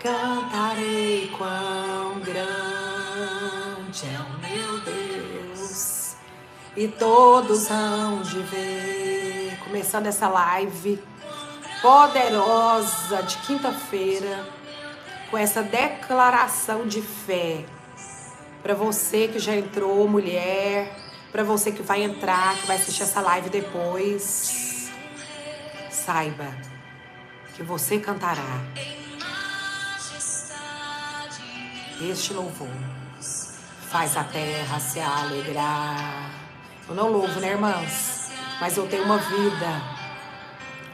Cantarei quão grande é o meu Deus, e todos hão de ver. Começando essa live poderosa de quinta-feira, com essa declaração de fé. Para você que já entrou, mulher, para você que vai entrar, que vai assistir essa live depois, saiba que você cantará este louvor faz a terra se alegrar. Eu não louvo, né, irmãs? Mas eu tenho uma vida,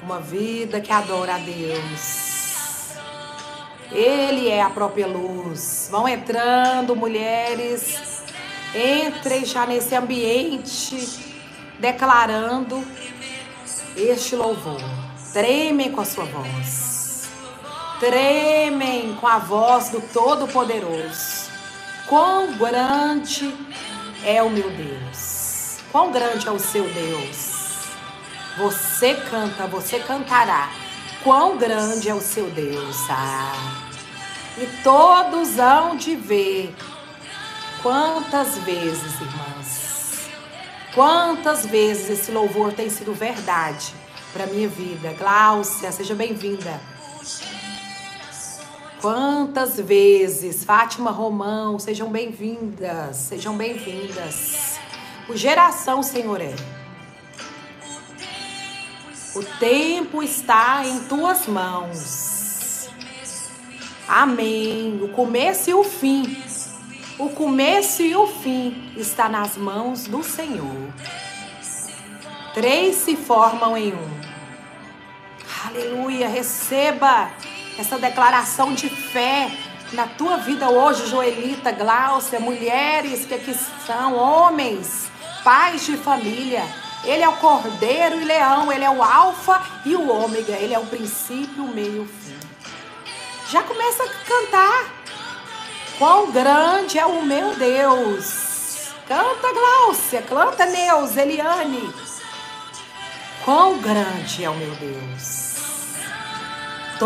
uma vida que adora a Deus. Ele é a própria luz. Vão entrando, mulheres. Entrem já nesse ambiente, declarando este louvor. Tremem com a sua voz tremem com a voz do Todo-Poderoso. Quão grande é o meu Deus! Quão grande é o seu Deus! Você canta, você cantará. Quão grande é o seu Deus! Ah. E todos hão de ver. Quantas vezes, irmãs, quantas vezes esse louvor tem sido verdade para minha vida. Gláucia, seja bem-vinda. Quantas vezes, Fátima Romão, sejam bem-vindas, sejam bem-vindas. O geração, Senhor, é. O tempo está em tuas mãos. Amém. O começo e o fim. O começo e o fim está nas mãos do Senhor. Três se formam em um. Aleluia. Receba essa declaração de fé na tua vida hoje, Joelita, Gláucia, mulheres que aqui são, homens, pais de família. Ele é o cordeiro e leão, ele é o alfa e o ômega, ele é o princípio, o meio e o fim. Já começa a cantar. Quão grande é o meu Deus. Canta, Gláucia, canta, Neus, Eliane. Quão grande é o meu Deus.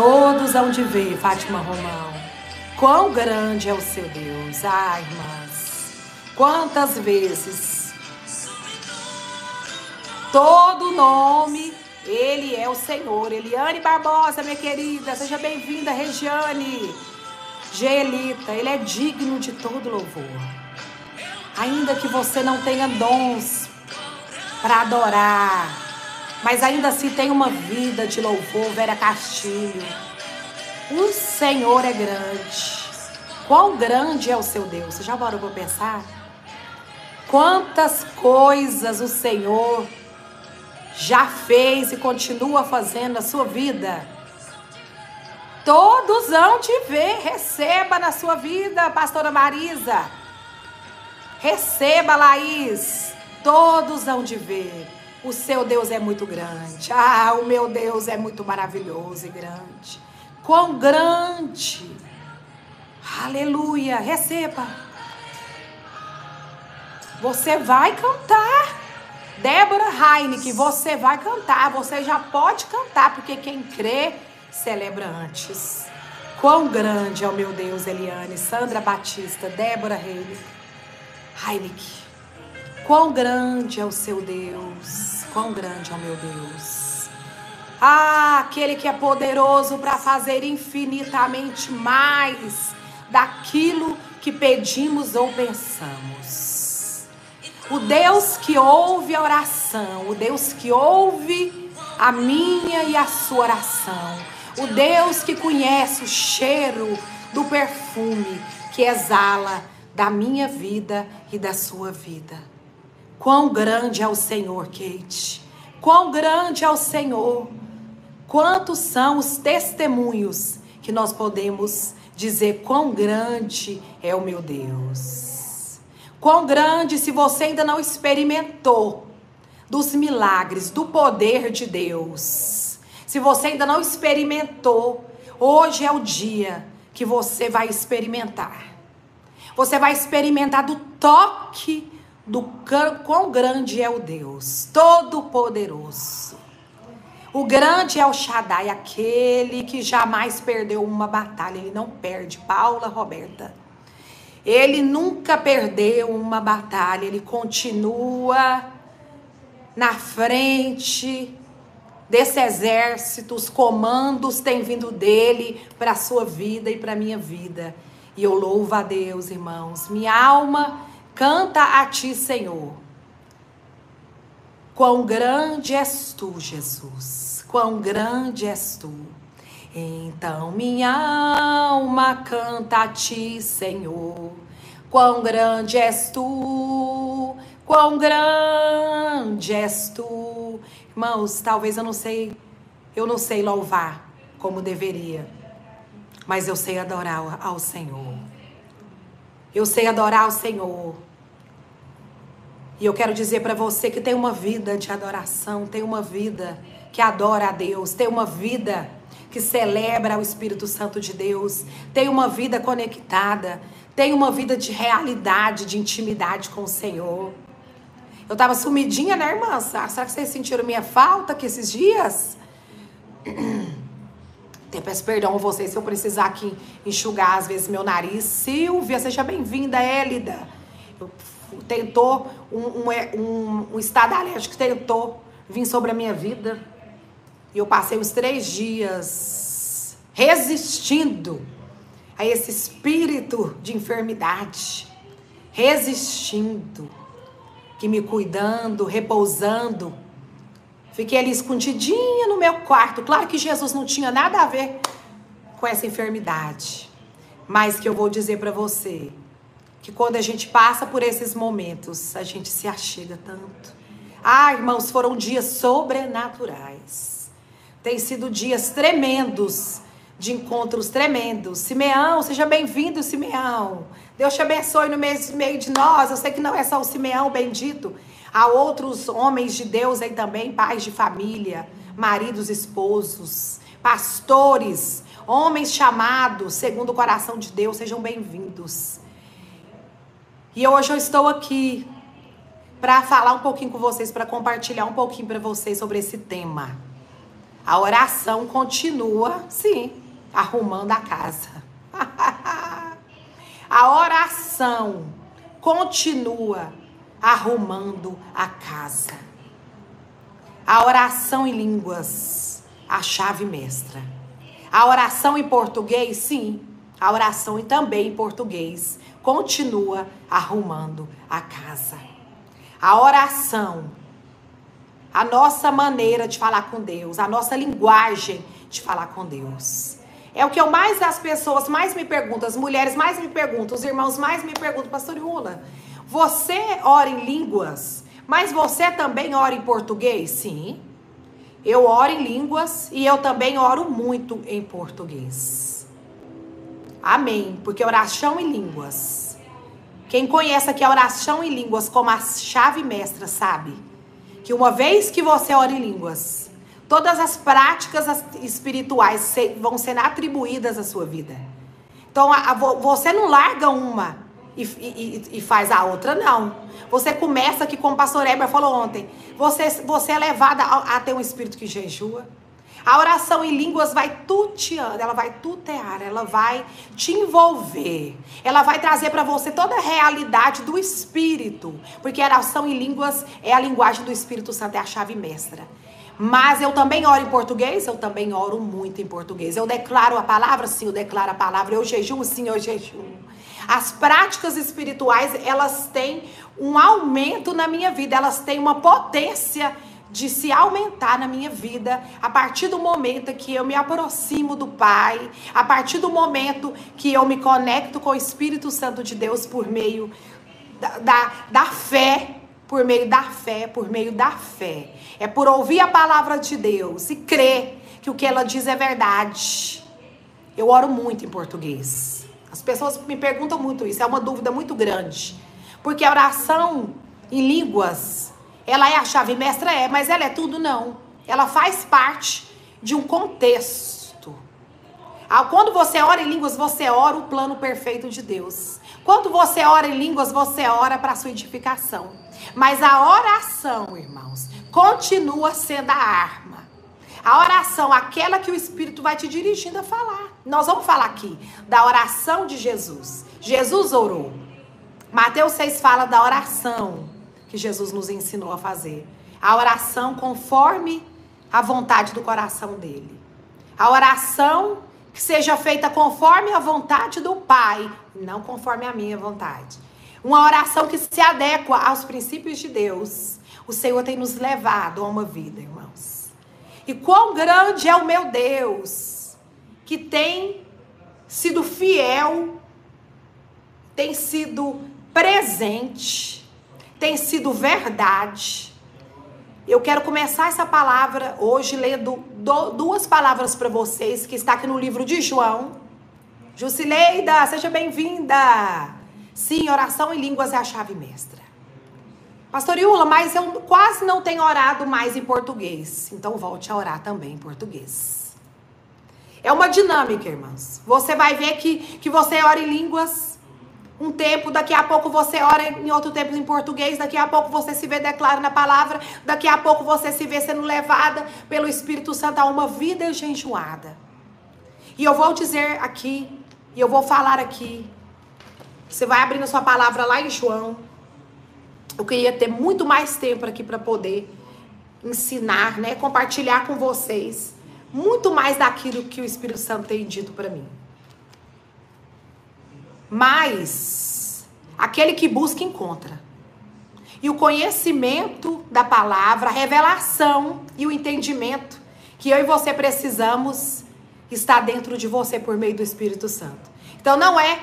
Todos hão de ver, Fátima Romão, quão grande é o seu Deus. Ai, irmãs, quantas vezes todo nome, Ele é o Senhor. Eliane Barbosa, minha querida, seja bem-vinda, Regiane. Gelita, Ele é digno de todo louvor. Ainda que você não tenha dons para adorar, mas ainda assim tem uma vida de louvor, Vera Castilho. O Senhor é grande. Quão grande é o seu Deus? Você já parou para pensar? Quantas coisas o Senhor já fez e continua fazendo na sua vida? Todos hão te ver. Receba na sua vida, pastora Marisa. Receba, Laís. Todos hão de ver. O seu Deus é muito grande. Ah, o meu Deus é muito maravilhoso e grande. Quão grande. Aleluia. Receba. Você vai cantar. Débora Heineken, você vai cantar. Você já pode cantar, porque quem crê celebra antes. Quão grande é o meu Deus, Eliane, Sandra Batista, Débora Heineken. Quão grande é o seu Deus, quão grande é o meu Deus. Ah, aquele que é poderoso para fazer infinitamente mais daquilo que pedimos ou pensamos. O Deus que ouve a oração, o Deus que ouve a minha e a sua oração, o Deus que conhece o cheiro do perfume que exala da minha vida e da sua vida. Quão grande é o Senhor, Kate. Quão grande é o Senhor. Quantos são os testemunhos que nós podemos dizer quão grande é o meu Deus. Quão grande se você ainda não experimentou dos milagres, do poder de Deus. Se você ainda não experimentou, hoje é o dia que você vai experimentar. Você vai experimentar do toque do quão grande é o Deus Todo-Poderoso. O grande é o Shaddai, aquele que jamais perdeu uma batalha. Ele não perde. Paula Roberta. Ele nunca perdeu uma batalha. Ele continua na frente desse exército. Os comandos têm vindo dele para a sua vida e para a minha vida. E eu louvo a Deus, irmãos. Minha alma canta a ti, Senhor. Quão grande és tu, Jesus. Quão grande és tu. Então minha alma canta a ti, Senhor. Quão grande és tu. Quão grande és tu. Irmãos, talvez eu não sei, eu não sei louvar como deveria mas eu sei adorar ao Senhor. Eu sei adorar ao Senhor. E eu quero dizer para você que tem uma vida de adoração, tem uma vida que adora a Deus, tem uma vida que celebra o Espírito Santo de Deus, tem uma vida conectada, tem uma vida de realidade, de intimidade com o Senhor. Eu estava sumidinha, né, irmã? Será que vocês sentiram minha falta aqui esses dias? Até peço perdão a vocês se eu precisar aqui enxugar às vezes meu nariz. Silvia, seja bem-vinda, Élida. Eu, tentou um, é, um, um estado alérgico tentou vir sobre a minha vida. E eu passei os três dias resistindo a esse espírito de enfermidade. Resistindo. Que me cuidando, repousando Fiquei ali escondidinha no meu quarto. Claro que Jesus não tinha nada a ver com essa enfermidade. Mas que eu vou dizer para você que quando a gente passa por esses momentos, a gente se achega tanto. Ah, irmãos, foram dias sobrenaturais. Tem sido dias tremendos, de encontros tremendos. Simeão, seja bem-vindo, Simeão. Deus te abençoe no meio de nós. Eu sei que não é só o Simeão bendito, Há outros homens de Deus aí também, pais de família, maridos, esposos, pastores, homens chamados segundo o coração de Deus, sejam bem-vindos. E hoje eu estou aqui para falar um pouquinho com vocês, para compartilhar um pouquinho para vocês sobre esse tema. A oração continua, sim, arrumando a casa. a oração continua arrumando a casa. A oração em línguas, a chave mestra. A oração em português, sim. A oração também em português continua arrumando a casa. A oração, a nossa maneira de falar com Deus, a nossa linguagem de falar com Deus. É o que eu mais as pessoas mais me perguntam, as mulheres mais me perguntam, os irmãos mais me perguntam, pastor Lula, você ora em línguas, mas você também ora em português? Sim. Eu oro em línguas e eu também oro muito em português. Amém. Porque oração em línguas. Quem conhece aqui a oração em línguas como a chave mestra sabe que uma vez que você ora em línguas, todas as práticas espirituais vão sendo atribuídas à sua vida. Então, você não larga uma e, e, e, faz a outra, não. Você começa aqui, como o pastor Eber falou ontem, você, você é levada a, a ter um espírito que jejua. A oração em línguas vai tuteando, ela vai tutear, ela vai te envolver. Ela vai trazer para você toda a realidade do espírito, porque a oração em línguas é a linguagem do Espírito Santo, é a chave mestra. Mas eu também oro em português, eu também oro muito em português. Eu declaro a palavra, sim, eu declaro a palavra. Eu jejuo, sim, eu jejuo. As práticas espirituais, elas têm um aumento na minha vida, elas têm uma potência de se aumentar na minha vida a partir do momento que eu me aproximo do Pai, a partir do momento que eu me conecto com o Espírito Santo de Deus por meio da, da, da fé, por meio da fé, por meio da fé. É por ouvir a palavra de Deus e crer que o que ela diz é verdade. Eu oro muito em português. As pessoas me perguntam muito isso, é uma dúvida muito grande. Porque a oração em línguas, ela é a chave mestra? É, mas ela é tudo? Não. Ela faz parte de um contexto. Ah, quando você ora em línguas, você ora o plano perfeito de Deus. Quando você ora em línguas, você ora para a sua edificação. Mas a oração, irmãos, continua sendo a arma A oração, aquela que o Espírito vai te dirigindo a falar. Nós vamos falar aqui da oração de Jesus. Jesus orou. Mateus 6 fala da oração que Jesus nos ensinou a fazer. A oração conforme a vontade do coração dele. A oração que seja feita conforme a vontade do Pai, não conforme a minha vontade. Uma oração que se adequa aos princípios de Deus. O Senhor tem nos levado a uma vida, irmãos. E quão grande é o meu Deus, que tem sido fiel, tem sido presente, tem sido verdade. Eu quero começar essa palavra hoje lendo duas palavras para vocês, que está aqui no livro de João. Jusileida, seja bem-vinda. Sim, oração em línguas é a chave mestra. Pastor Iula, mas eu quase não tenho orado mais em português. Então volte a orar também em português. É uma dinâmica, irmãos. Você vai ver que, que você ora em línguas um tempo, daqui a pouco você ora em outro tempo em português, daqui a pouco você se vê declarando a palavra, daqui a pouco você se vê sendo levada pelo Espírito Santo a uma vida jejuada. E eu vou dizer aqui, e eu vou falar aqui, você vai abrindo a sua palavra lá em João. Eu queria ter muito mais tempo aqui para poder ensinar, né, compartilhar com vocês muito mais daquilo que o Espírito Santo tem dito para mim. Mas aquele que busca encontra. E o conhecimento da palavra, a revelação e o entendimento que eu e você precisamos está dentro de você por meio do Espírito Santo. Então não é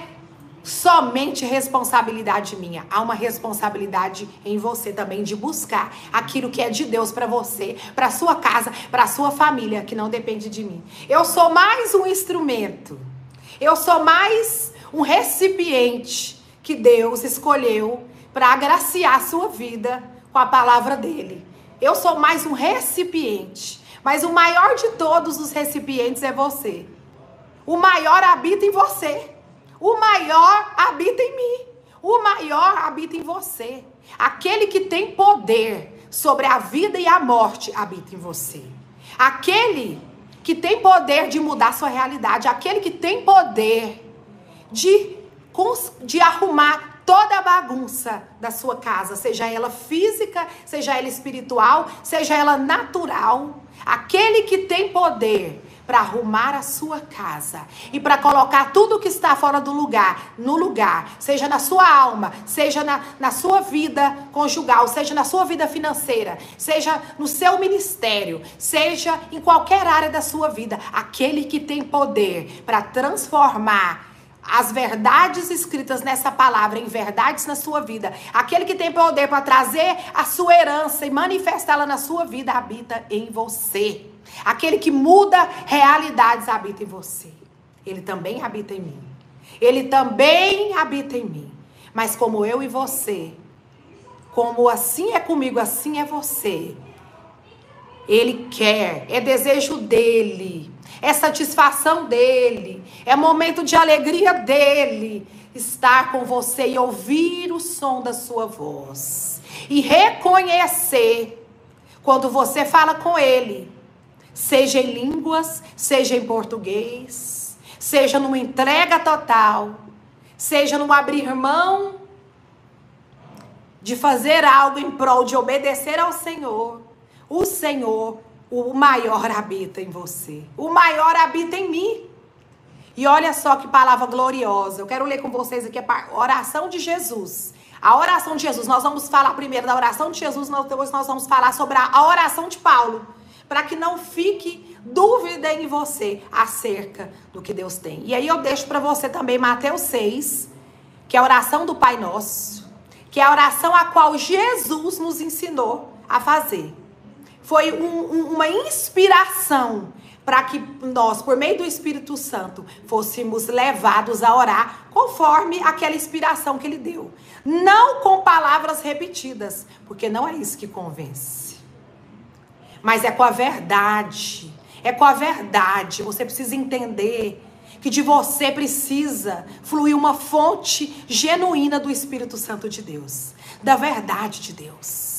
somente responsabilidade minha. Há uma responsabilidade em você também de buscar aquilo que é de Deus para você, para sua casa, para sua família, que não depende de mim. Eu sou mais um instrumento. Eu sou mais um recipiente que Deus escolheu para agraciar a sua vida com a palavra dele. Eu sou mais um recipiente, mas o maior de todos os recipientes é você. O maior habita em você. O maior habita em mim. O maior habita em você. Aquele que tem poder sobre a vida e a morte habita em você. Aquele que tem poder de mudar sua realidade, aquele que tem poder de, de arrumar toda a bagunça da sua casa, seja ela física, seja ela espiritual, seja ela natural. Aquele que tem poder para arrumar a sua casa e para colocar tudo que está fora do lugar no lugar, seja na sua alma, seja na, na sua vida conjugal, seja na sua vida financeira, seja no seu ministério, seja em qualquer área da sua vida, aquele que tem poder para transformar as verdades escritas nessa palavra em verdades na sua vida. Aquele que tem poder para trazer a sua herança e manifestá-la na sua vida habita em você. Aquele que muda realidades habita em você. Ele também habita em mim. Ele também habita em mim. Mas como eu e você, como assim é comigo, assim é você. Ele quer, é desejo dele, é satisfação dele, é momento de alegria dele estar com você e ouvir o som da sua voz. E reconhecer quando você fala com ele. Seja em línguas, seja em português, seja numa entrega total, seja no abrir mão de fazer algo em prol de obedecer ao Senhor. O Senhor, o maior habita em você. O maior habita em mim. E olha só que palavra gloriosa. Eu quero ler com vocês aqui a oração de Jesus. A oração de Jesus. Nós vamos falar primeiro da oração de Jesus, depois nós vamos falar sobre a oração de Paulo para que não fique dúvida em você acerca do que Deus tem. E aí eu deixo para você também Mateus 6, que é a oração do Pai Nosso, que é a oração a qual Jesus nos ensinou a fazer. Foi um, um, uma inspiração para que nós, por meio do Espírito Santo, fôssemos levados a orar conforme aquela inspiração que ele deu. Não com palavras repetidas, porque não é isso que convence mas é com a verdade. É com a verdade. Você precisa entender que de você precisa fluir uma fonte genuína do Espírito Santo de Deus, da verdade de Deus.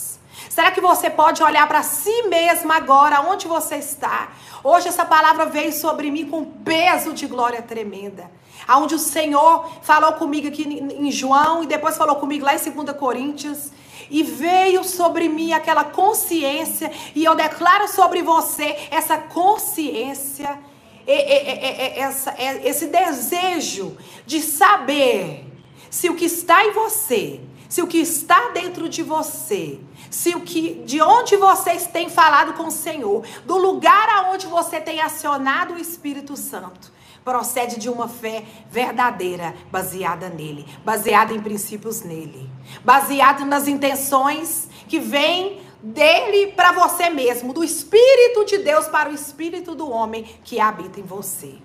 Será que você pode olhar para si mesma agora, onde você está? Hoje essa palavra veio sobre mim com peso de glória tremenda. Aonde o Senhor falou comigo aqui em João e depois falou comigo lá em 2 Coríntios. E veio sobre mim aquela consciência, e eu declaro sobre você essa consciência, essa, esse desejo de saber se o que está em você, se o que está dentro de você, se o que de onde vocês têm falado com o Senhor, do lugar aonde você tem acionado o Espírito Santo, procede de uma fé verdadeira, baseada nele, baseada em princípios nele, baseada nas intenções que vêm dele para você mesmo, do Espírito de Deus para o Espírito do homem que habita em você.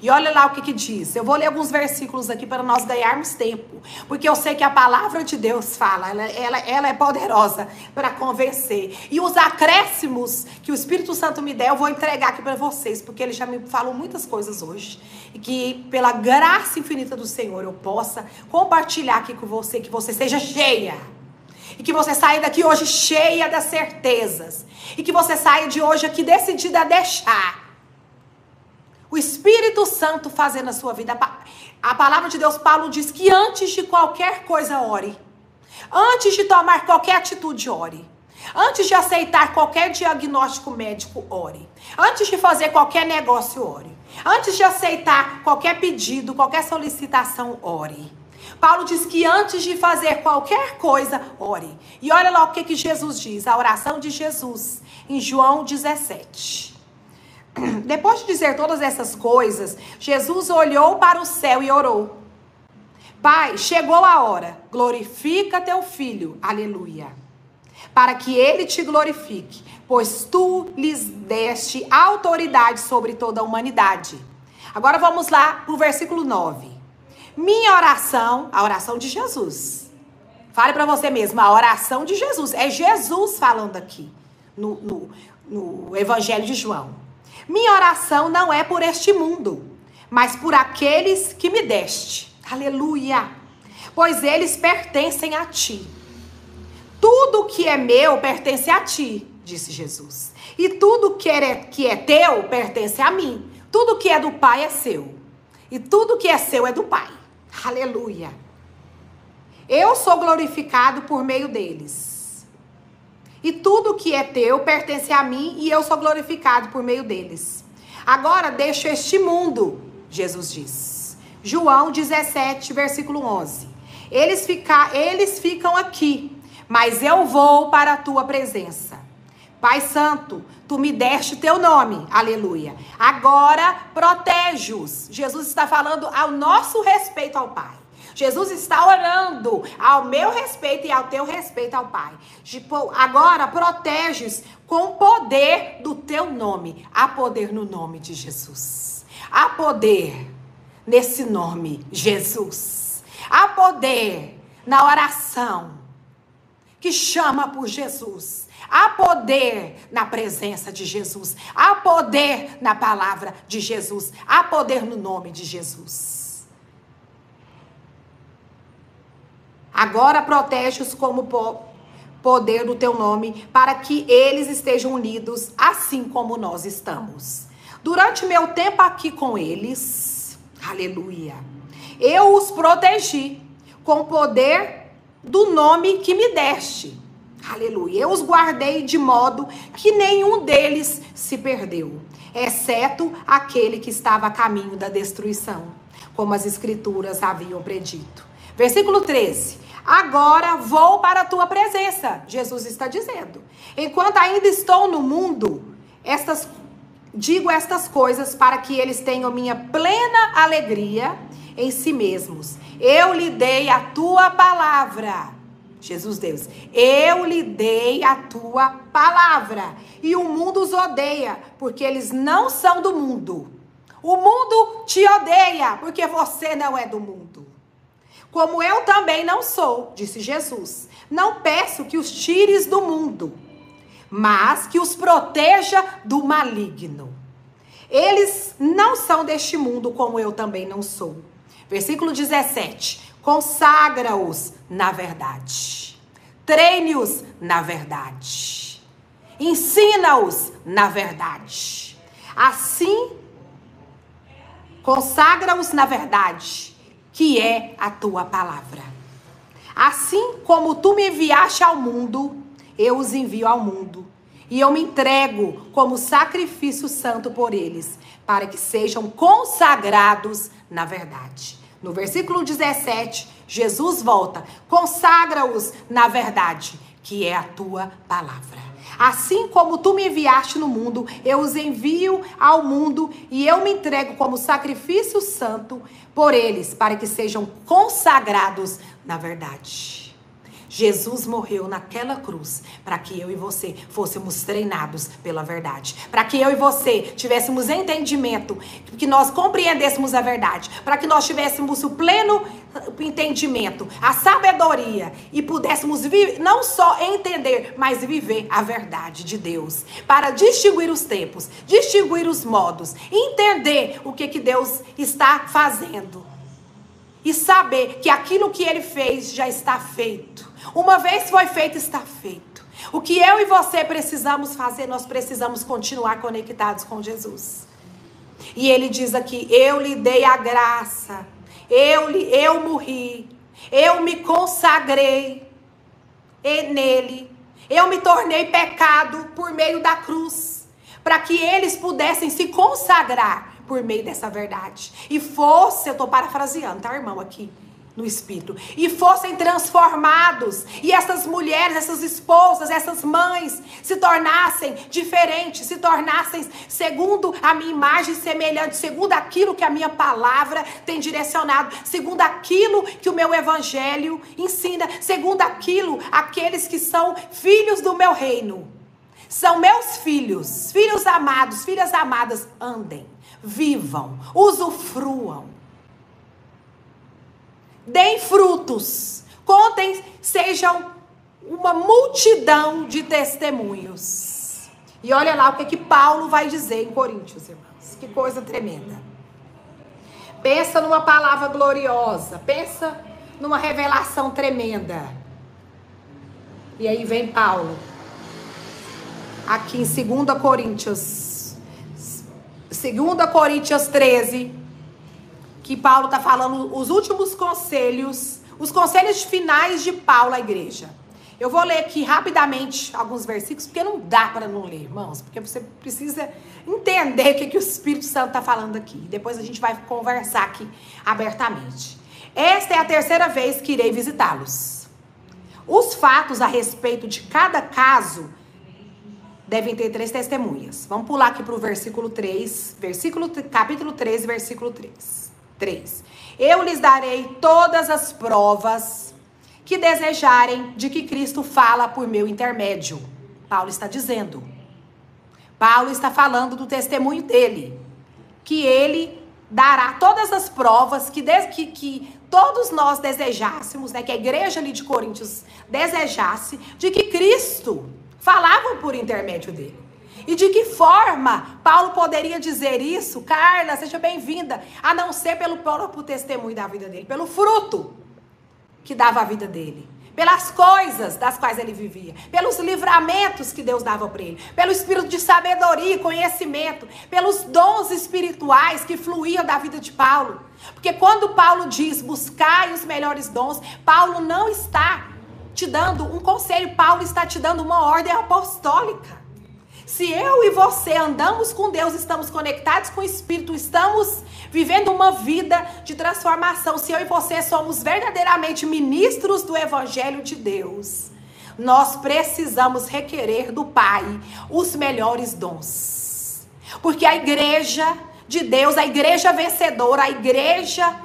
E olha lá o que, que diz. Eu vou ler alguns versículos aqui para nós ganharmos tempo. Porque eu sei que a palavra de Deus fala, ela, ela, ela é poderosa para convencer. E os acréscimos que o Espírito Santo me der, eu vou entregar aqui para vocês. Porque ele já me falou muitas coisas hoje. E que pela graça infinita do Senhor eu possa compartilhar aqui com você, que você seja cheia. E que você saia daqui hoje cheia das certezas. E que você saia de hoje aqui decidida a deixar o Espírito Santo fazer na sua vida. A palavra de Deus, Paulo diz que antes de qualquer coisa, ore. Antes de tomar qualquer atitude, ore. Antes de aceitar qualquer diagnóstico médico, ore. Antes de fazer qualquer negócio, ore. Antes de aceitar qualquer pedido, qualquer solicitação, ore. Paulo diz que antes de fazer qualquer coisa, ore. E olha lá o que, que Jesus diz, a oração de Jesus, em João 17. Depois de dizer todas essas coisas, Jesus olhou para o céu e orou. Pai, chegou a hora, glorifica teu filho, aleluia, para que ele te glorifique, pois tu lhes deste autoridade sobre toda a humanidade. Agora vamos lá para o versículo 9. Minha oração, a oração de Jesus. Fale para você mesmo, a oração de Jesus. É Jesus falando aqui no, no, no Evangelho de João. Minha oração não é por este mundo, mas por aqueles que me deste. Aleluia! Pois eles pertencem a ti. Tudo que é meu pertence a ti, disse Jesus. E tudo que é, que é teu pertence a mim. Tudo que é do Pai é seu. E tudo que é seu é do Pai. Aleluia! Eu sou glorificado por meio deles. E tudo que é teu pertence a mim e eu sou glorificado por meio deles. Agora deixo este mundo, Jesus diz. João 17, versículo 11. Eles, fica, eles ficam aqui, mas eu vou para a tua presença. Pai Santo, tu me deste teu nome, aleluia. Agora protege-os. Jesus está falando ao nosso respeito ao Pai. Jesus está orando ao meu respeito e ao teu respeito ao Pai. Tipo, agora proteges com o poder do teu nome. Há poder no nome de Jesus. Há poder nesse nome, Jesus. Há poder na oração que chama por Jesus. Há poder na presença de Jesus. Há poder na palavra de Jesus. Há poder no nome de Jesus. Agora protege-os como poder do teu nome, para que eles estejam unidos assim como nós estamos. Durante meu tempo aqui com eles, aleluia, eu os protegi com o poder do nome que me deste. Aleluia. Eu os guardei de modo que nenhum deles se perdeu, exceto aquele que estava a caminho da destruição, como as escrituras haviam predito. Versículo 13. Agora vou para a tua presença, Jesus está dizendo. Enquanto ainda estou no mundo, estas digo estas coisas para que eles tenham minha plena alegria em si mesmos. Eu lhe dei a tua palavra. Jesus Deus, eu lhe dei a tua palavra. E o mundo os odeia, porque eles não são do mundo. O mundo te odeia, porque você não é do mundo. Como eu também não sou, disse Jesus. Não peço que os tires do mundo, mas que os proteja do maligno. Eles não são deste mundo, como eu também não sou. Versículo 17: Consagra-os na verdade. treine-os na verdade. Ensina-os na verdade. Assim, consagra-os na verdade, que é a tua palavra. Assim como tu me enviaste ao mundo, eu os envio ao mundo. E eu me entrego como sacrifício santo por eles, para que sejam consagrados na verdade. No versículo 17, Jesus volta: consagra-os na verdade, que é a tua palavra. Assim como tu me enviaste no mundo, eu os envio ao mundo e eu me entrego como sacrifício santo por eles, para que sejam consagrados na verdade. Jesus morreu naquela cruz para que eu e você fôssemos treinados pela verdade, para que eu e você tivéssemos entendimento, que nós compreendêssemos a verdade, para que nós tivéssemos o pleno entendimento, a sabedoria e pudéssemos não só entender, mas viver a verdade de Deus, para distinguir os tempos, distinguir os modos, entender o que que Deus está fazendo. E saber que aquilo que ele fez já está feito. Uma vez foi feito, está feito. O que eu e você precisamos fazer, nós precisamos continuar conectados com Jesus. E ele diz aqui: Eu lhe dei a graça, eu, lhe, eu morri, eu me consagrei nele, eu me tornei pecado por meio da cruz, para que eles pudessem se consagrar por meio dessa verdade. E fosse, eu estou parafraseando, tá, irmão, aqui no espírito e fossem transformados e essas mulheres, essas esposas, essas mães se tornassem diferentes, se tornassem segundo a minha imagem semelhante, segundo aquilo que a minha palavra tem direcionado, segundo aquilo que o meu evangelho ensina, segundo aquilo aqueles que são filhos do meu reino. São meus filhos, filhos amados, filhas amadas, andem, vivam, usufruam deem frutos, contem, sejam uma multidão de testemunhos. E olha lá o que, que Paulo vai dizer em Coríntios, irmãos. Que coisa tremenda. Pensa numa palavra gloriosa, pensa numa revelação tremenda. E aí vem Paulo, aqui em 2 Coríntios, 2 Coríntios 13, que Paulo está falando os últimos conselhos, os conselhos finais de Paulo à igreja. Eu vou ler aqui rapidamente alguns versículos, porque não dá para não ler, irmãos, porque você precisa entender o que, que o Espírito Santo está falando aqui. Depois a gente vai conversar aqui abertamente. Esta é a terceira vez que irei visitá-los. Os fatos a respeito de cada caso devem ter três testemunhas. Vamos pular aqui para o versículo 3, versículo, capítulo 13, versículo 3. 3. Eu lhes darei todas as provas que desejarem de que Cristo fala por meu intermédio. Paulo está dizendo. Paulo está falando do testemunho dele. Que ele dará todas as provas que, que, que todos nós desejássemos, né, que a igreja ali de Coríntios desejasse, de que Cristo falava por intermédio dele. E de que forma Paulo poderia dizer isso? Carla, seja bem-vinda. A não ser pelo próprio testemunho da vida dele, pelo fruto que dava a vida dele. Pelas coisas das quais ele vivia, pelos livramentos que Deus dava para ele, pelo espírito de sabedoria e conhecimento, pelos dons espirituais que fluíam da vida de Paulo. Porque quando Paulo diz buscai os melhores dons, Paulo não está te dando um conselho, Paulo está te dando uma ordem apostólica. Se eu e você andamos com Deus, estamos conectados com o Espírito, estamos vivendo uma vida de transformação, se eu e você somos verdadeiramente ministros do Evangelho de Deus, nós precisamos requerer do Pai os melhores dons. Porque a igreja de Deus, a igreja vencedora, a igreja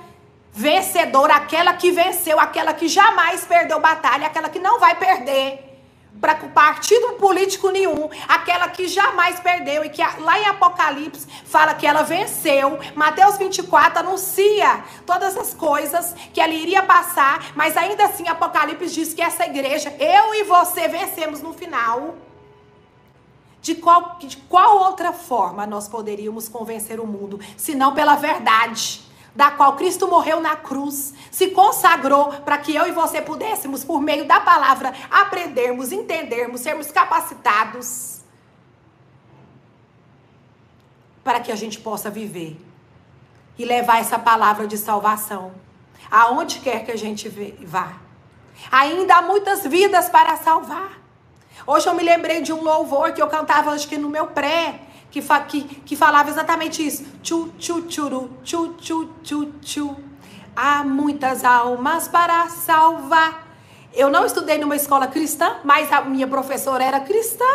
vencedora, aquela que venceu, aquela que jamais perdeu batalha, aquela que não vai perder para partido político nenhum, aquela que jamais perdeu e que lá em Apocalipse fala que ela venceu. Mateus 24 anuncia todas as coisas que ela iria passar, mas ainda assim Apocalipse diz que essa igreja, eu e você vencemos no final. De qual, de qual outra forma nós poderíamos convencer o mundo, se não pela verdade? Da qual Cristo morreu na cruz, se consagrou para que eu e você pudéssemos, por meio da palavra, aprendermos, entendermos, sermos capacitados para que a gente possa viver e levar essa palavra de salvação aonde quer que a gente vá. Ainda há muitas vidas para salvar. Hoje eu me lembrei de um louvor que eu cantava, acho que no meu pré, que, fa, que, que falava exatamente isso. Tchu, tchu, tchuru, tchu, tchu, tchu, tchu. Há muitas almas para salvar. Eu não estudei numa escola cristã, mas a minha professora era cristã.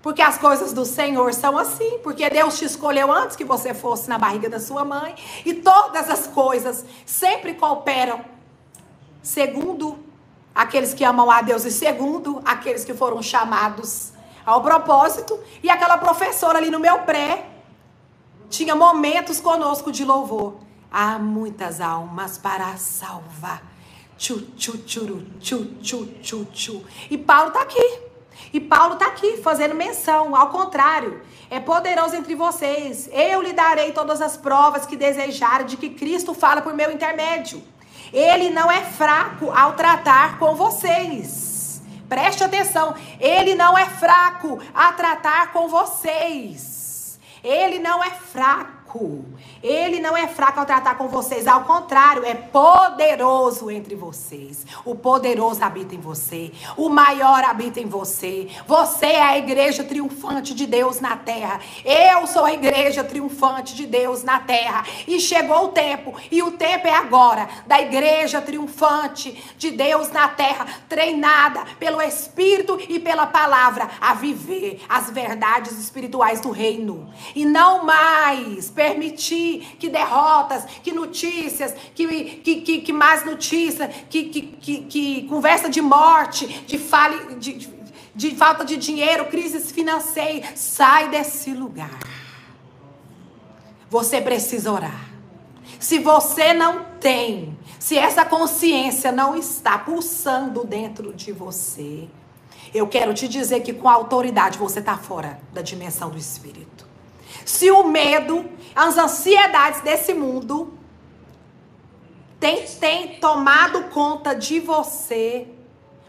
Porque as coisas do Senhor são assim. Porque Deus te escolheu antes que você fosse na barriga da sua mãe. E todas as coisas sempre cooperam segundo aqueles que amam a Deus e segundo aqueles que foram chamados ao propósito. E aquela professora ali no meu pré tinha momentos conosco de louvor. Há muitas almas para salvar. Tchu, tchu, tchuru, tchu, tchu, tchu, tchu. E Paulo está aqui. E Paulo está aqui fazendo menção, ao contrário, é poderoso entre vocês. Eu lhe darei todas as provas que desejarem de que Cristo fala por meu intermédio. Ele não é fraco ao tratar com vocês. Preste atenção, ele não é fraco a tratar com vocês. Ele não é fraco. Ele não é fraco ao tratar com vocês, ao contrário, é poderoso entre vocês. O poderoso habita em você, o maior habita em você. Você é a igreja triunfante de Deus na terra. Eu sou a igreja triunfante de Deus na terra. E chegou o tempo, e o tempo é agora, da igreja triunfante de Deus na terra, treinada pelo Espírito e pela palavra a viver as verdades espirituais do reino. E não mais permitir que derrotas, que notícias, que, que, que, que mais notícias, que, que, que, que, conversa de morte, de, fale, de, de, de falta de dinheiro, crises financeiras. Sai desse lugar. Você precisa orar. Se você não tem, se essa consciência não está pulsando dentro de você, eu quero te dizer que com autoridade você está fora da dimensão do Espírito. Se o medo, as ansiedades desse mundo tem, tem tomado conta de você,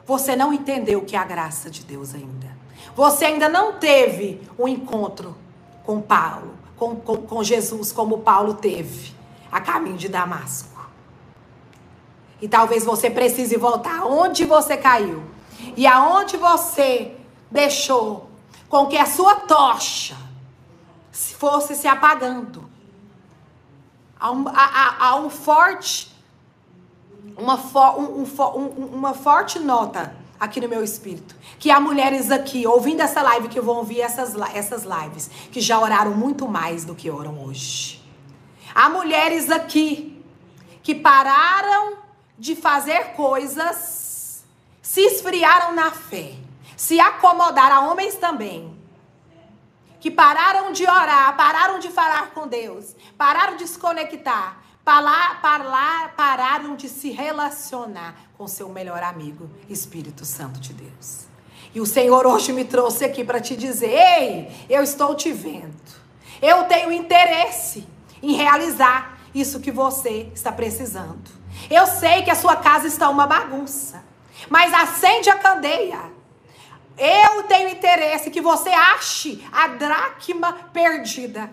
você não entendeu o que é a graça de Deus ainda. Você ainda não teve um encontro com Paulo, com, com, com Jesus, como Paulo teve a caminho de Damasco. E talvez você precise voltar onde você caiu. E aonde você deixou com que a sua tocha fosse se apagando. Há um, há, há um forte, uma, um, um, uma forte nota aqui no meu espírito. Que há mulheres aqui, ouvindo essa live, que vão ouvir essas, essas lives, que já oraram muito mais do que oram hoje. Há mulheres aqui que pararam de fazer coisas, se esfriaram na fé, se acomodaram, a homens também, que pararam de orar, pararam de falar com Deus, pararam de se conectar, parar, parar, pararam de se relacionar com seu melhor amigo, Espírito Santo de Deus. E o Senhor hoje me trouxe aqui para te dizer: ei, eu estou te vendo. Eu tenho interesse em realizar isso que você está precisando. Eu sei que a sua casa está uma bagunça, mas acende a candeia eu tenho interesse que você ache a dracma perdida.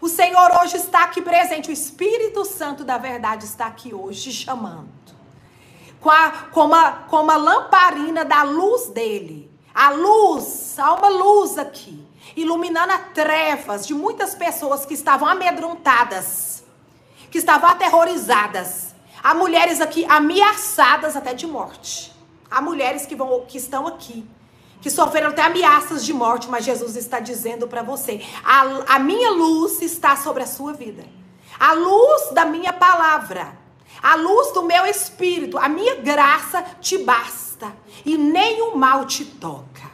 O Senhor hoje está aqui presente, o Espírito Santo da verdade está aqui hoje chamando. Com, a, com, uma, com uma lamparina da luz dele. A luz, há uma luz aqui, iluminando as trevas de muitas pessoas que estavam amedrontadas, que estavam aterrorizadas. Há mulheres aqui ameaçadas até de morte. Há mulheres que, vão, que estão aqui que sofreram até ameaças de morte, mas Jesus está dizendo para você: a, a minha luz está sobre a sua vida, a luz da minha palavra, a luz do meu espírito, a minha graça te basta e nenhum mal te toca.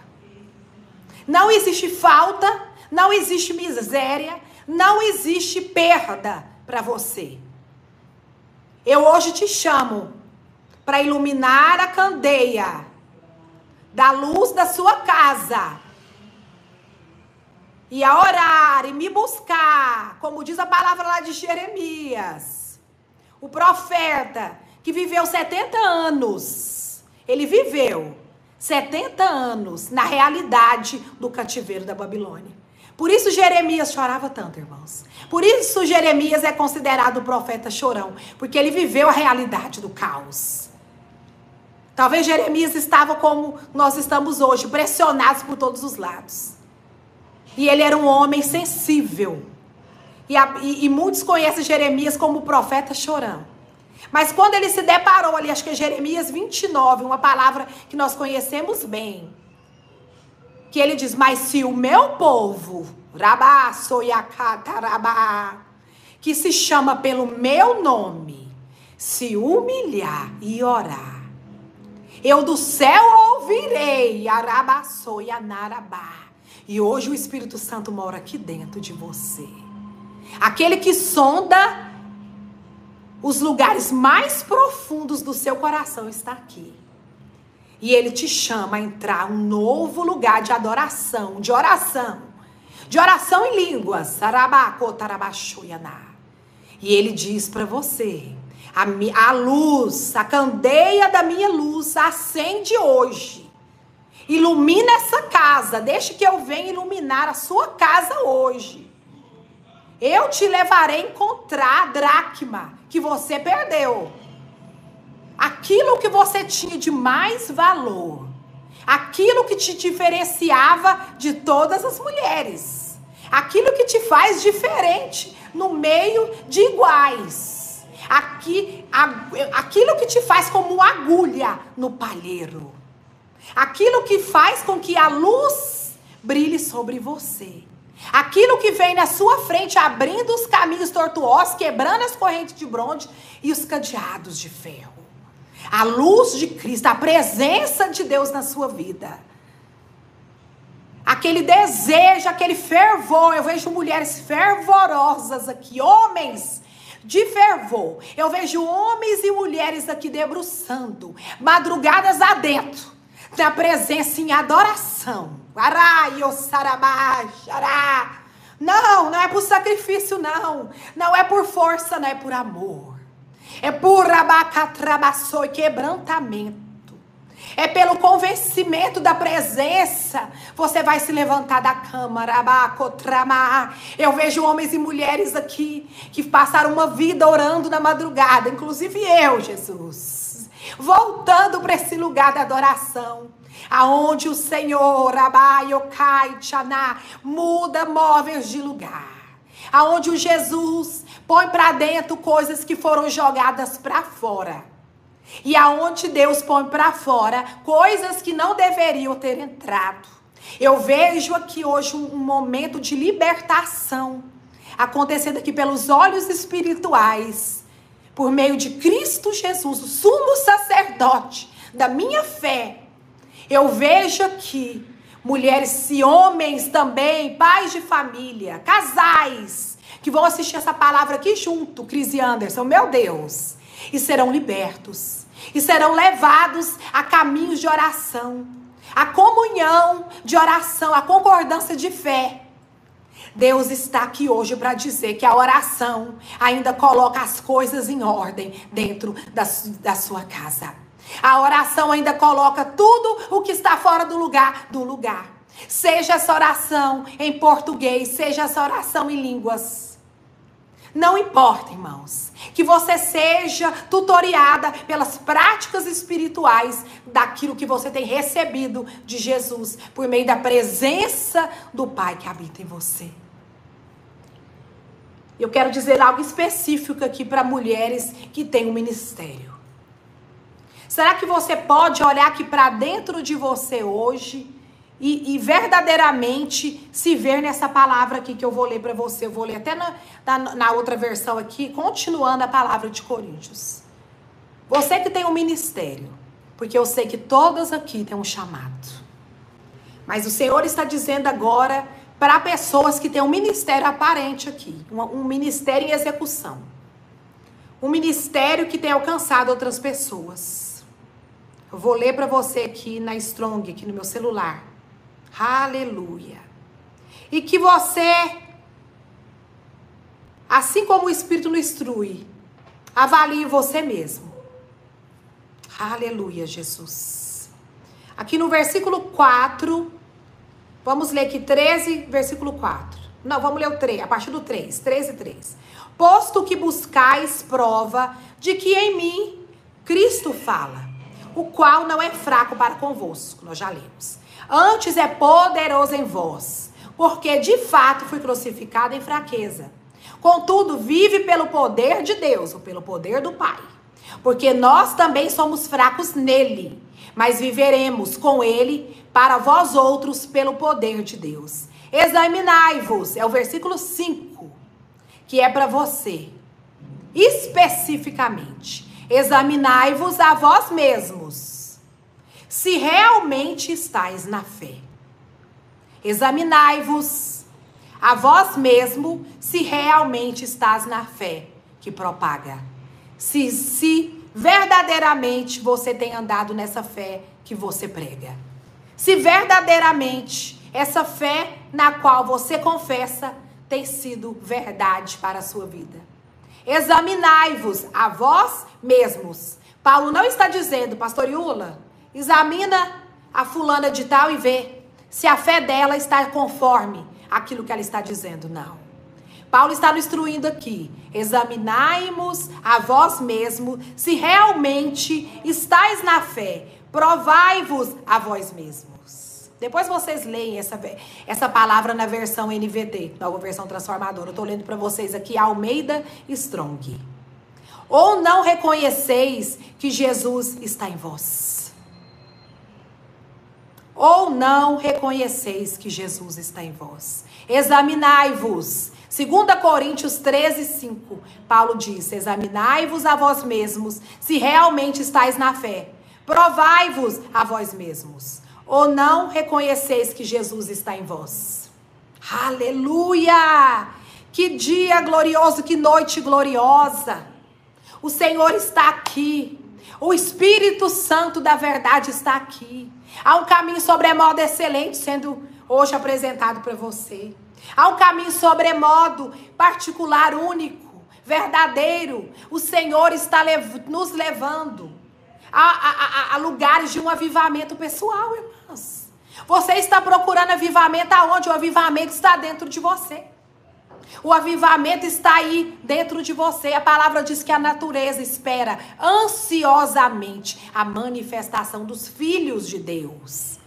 Não existe falta, não existe miséria, não existe perda para você. Eu hoje te chamo para iluminar a candeia da luz da sua casa e a orar e me buscar, como diz a palavra lá de Jeremias, o profeta que viveu 70 anos, ele viveu 70 anos na realidade do cativeiro da Babilônia. Por isso Jeremias chorava tanto, irmãos. Por isso Jeremias é considerado o profeta chorão, porque ele viveu a realidade do caos. Talvez Jeremias estava como nós estamos hoje, pressionados por todos os lados. E ele era um homem sensível. E, a, e, e muitos conhecem Jeremias como profeta chorão. Mas quando ele se deparou ali, acho que é Jeremias 29, uma palavra que nós conhecemos bem. Que ele diz: Mas se o meu povo, Rabá, Soyacatarabá, que se chama pelo meu nome, se humilhar e orar, eu do céu ouvirei, Arabá, Soyanarabá e hoje o Espírito Santo mora aqui dentro de você. Aquele que sonda os lugares mais profundos do seu coração está aqui. E ele te chama a entrar um novo lugar de adoração, de oração. De oração em línguas. E ele diz para você: a, a luz, a candeia da minha luz acende hoje Ilumina essa casa. Deixe que eu venha iluminar a sua casa hoje. Eu te levarei a encontrar a dracma que você perdeu. Aquilo que você tinha de mais valor. Aquilo que te diferenciava de todas as mulheres. Aquilo que te faz diferente no meio de iguais. Aqui, aquilo que te faz como agulha no palheiro. Aquilo que faz com que a luz brilhe sobre você. Aquilo que vem na sua frente, abrindo os caminhos tortuosos, quebrando as correntes de bronze e os cadeados de ferro. A luz de Cristo, a presença de Deus na sua vida. Aquele desejo, aquele fervor. Eu vejo mulheres fervorosas aqui, homens de fervor. Eu vejo homens e mulheres aqui debruçando, madrugadas adentro na presença em adoração. Não, não é por sacrifício, não. Não é por força, não é por amor. É por abacatrabaçou e quebrantamento. É pelo convencimento da presença. Você vai se levantar da cama. Eu vejo homens e mulheres aqui que passaram uma vida orando na madrugada, inclusive eu, Jesus voltando para esse lugar da adoração. Aonde o Senhor, Abaiokai, Tchaná, muda móveis de lugar. Aonde o Jesus põe para dentro coisas que foram jogadas para fora. E aonde Deus põe para fora coisas que não deveriam ter entrado. Eu vejo aqui hoje um momento de libertação acontecendo aqui pelos olhos espirituais por meio de Cristo Jesus, o sumo sacerdote da minha fé, eu vejo aqui mulheres e homens também, pais de família, casais, que vão assistir essa palavra aqui junto, Cris e Anderson, meu Deus, e serão libertos, e serão levados a caminhos de oração, a comunhão de oração, a concordância de fé. Deus está aqui hoje para dizer que a oração ainda coloca as coisas em ordem dentro da, da sua casa. A oração ainda coloca tudo o que está fora do lugar, do lugar. Seja essa oração em português, seja essa oração em línguas. Não importa, irmãos, que você seja tutoriada pelas práticas espirituais daquilo que você tem recebido de Jesus por meio da presença do Pai que habita em você. Eu quero dizer algo específico aqui para mulheres que têm um ministério. Será que você pode olhar aqui para dentro de você hoje e, e, verdadeiramente se ver nessa palavra aqui que eu vou ler para você? Eu vou ler até na, na, na outra versão aqui, continuando a palavra de Coríntios. Você que tem um ministério, porque eu sei que todas aqui têm um chamado. Mas o Senhor está dizendo agora para pessoas que têm um ministério aparente aqui, um, um ministério em execução. Um ministério que tem alcançado outras pessoas. Eu vou ler para você aqui na Strong, aqui no meu celular. Aleluia. e que você, assim como o Espírito nos instrui, avalie você mesmo. Aleluia, Jesus. Aqui no versículo 4, vamos ler aqui 13, versículo 4. Não, vamos ler o 3, a partir do 3, 13 e 3. Posto que buscais prova de que em mim Cristo fala, o qual não é fraco para convosco, nós já lemos. Antes é poderoso em vós, porque de fato fui crucificado em fraqueza. Contudo, vive pelo poder de Deus, ou pelo poder do Pai. Porque nós também somos fracos nele, mas viveremos com ele para vós outros pelo poder de Deus. Examinai-vos, é o versículo 5, que é para você, especificamente. Examinai-vos a vós mesmos, se realmente estáis na fé. Examinai-vos a vós mesmo se realmente estás na fé que propaga. Se, se verdadeiramente você tem andado nessa fé que você prega. Se verdadeiramente essa fé na qual você confessa tem sido verdade para a sua vida. Examinai-vos a vós mesmos. Paulo não está dizendo, pastor Yula, examina a fulana de tal e vê se a fé dela está conforme aquilo que ela está dizendo. Não. Paulo está nos instruindo aqui. Examinai-vos a vós mesmo se realmente estáis na fé. Provai-vos a vós mesmos. Depois vocês leem essa, essa palavra na versão NVT, nova versão transformadora. Eu estou lendo para vocês aqui Almeida Strong. Ou não reconheceis que Jesus está em vós? Ou não reconheceis que Jesus está em vós? Examinai-vos. 2 Coríntios 13, 5. Paulo diz: Examinai-vos a vós mesmos, se realmente estáis na fé. Provai-vos a vós mesmos. Ou não reconheceis que Jesus está em vós? Aleluia! Que dia glorioso, que noite gloriosa. O Senhor está aqui. O Espírito Santo da verdade está aqui. Há um caminho sobremodo excelente sendo hoje apresentado para você. Há um caminho sobremodo particular, único, verdadeiro. O Senhor está lev nos levando a, a, a, lugares de um avivamento pessoal, irmãos. Você está procurando avivamento aonde o avivamento está dentro de você. O avivamento está aí dentro de você. A palavra diz que a natureza espera ansiosamente a manifestação dos filhos de Deus.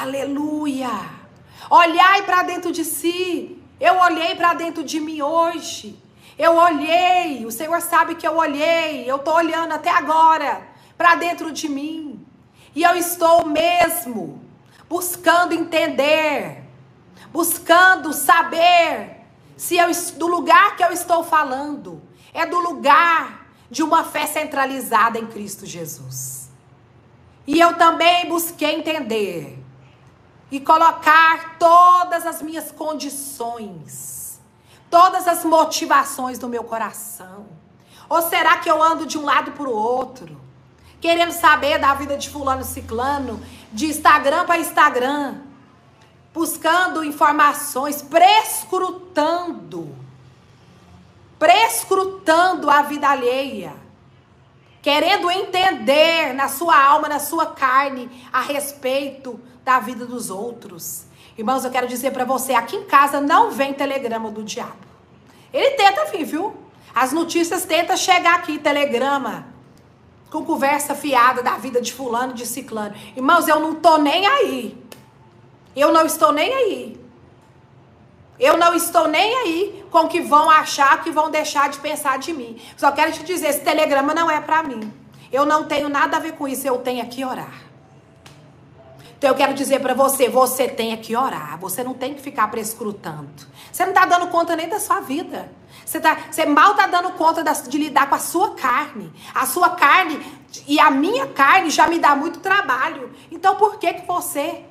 Aleluia! Olhai para dentro de si. Eu olhei para dentro de mim hoje. Eu olhei, o Senhor sabe que eu olhei, eu estou olhando até agora para dentro de mim. E eu estou mesmo buscando entender buscando saber se eu do lugar que eu estou falando é do lugar de uma fé centralizada em Cristo Jesus. E eu também busquei entender e colocar todas as minhas condições, todas as motivações do meu coração. Ou será que eu ando de um lado para o outro, querendo saber da vida de fulano ciclano, de Instagram para Instagram, buscando informações, prescrutando, prescrutando a vida alheia, querendo entender na sua alma, na sua carne, a respeito da vida dos outros. Irmãos, eu quero dizer para você, aqui em casa não vem telegrama do diabo. Ele tenta vir, viu? As notícias tentam chegar aqui, telegrama, com conversa fiada da vida de fulano, de ciclano. Irmãos, eu não tô nem aí. Eu não estou nem aí. Eu não estou nem aí com o que vão achar, que vão deixar de pensar de mim. Só quero te dizer, esse telegrama não é para mim. Eu não tenho nada a ver com isso, eu tenho que orar. Então eu quero dizer para você, você tem que orar. Você não tem que ficar prescrutando. Você não está dando conta nem da sua vida. Você, tá, você mal está dando conta de lidar com a sua carne. A sua carne e a minha carne já me dá muito trabalho. Então por que que você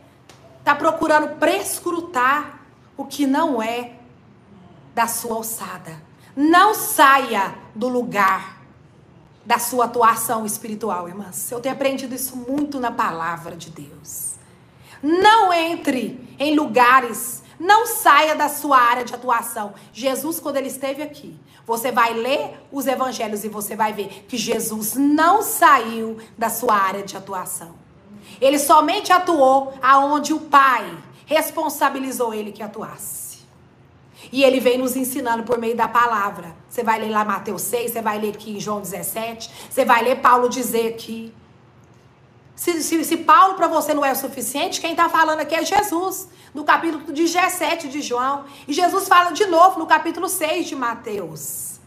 está procurando prescrutar o que não é da sua alçada. Não saia do lugar da sua atuação espiritual, irmãs. Eu tenho aprendido isso muito na palavra de Deus. Não entre em lugares, não saia da sua área de atuação. Jesus, quando ele esteve aqui, você vai ler os evangelhos e você vai ver que Jesus não saiu da sua área de atuação. Ele somente atuou aonde o Pai responsabilizou ele que atuasse. E ele vem nos ensinando por meio da palavra. Você vai ler lá Mateus 6, você vai ler aqui em João 17, você vai ler Paulo dizer aqui. Se, se, se Paulo para você não é o suficiente, quem está falando aqui é Jesus, no capítulo 17 de João. E Jesus fala de novo no capítulo 6 de Mateus: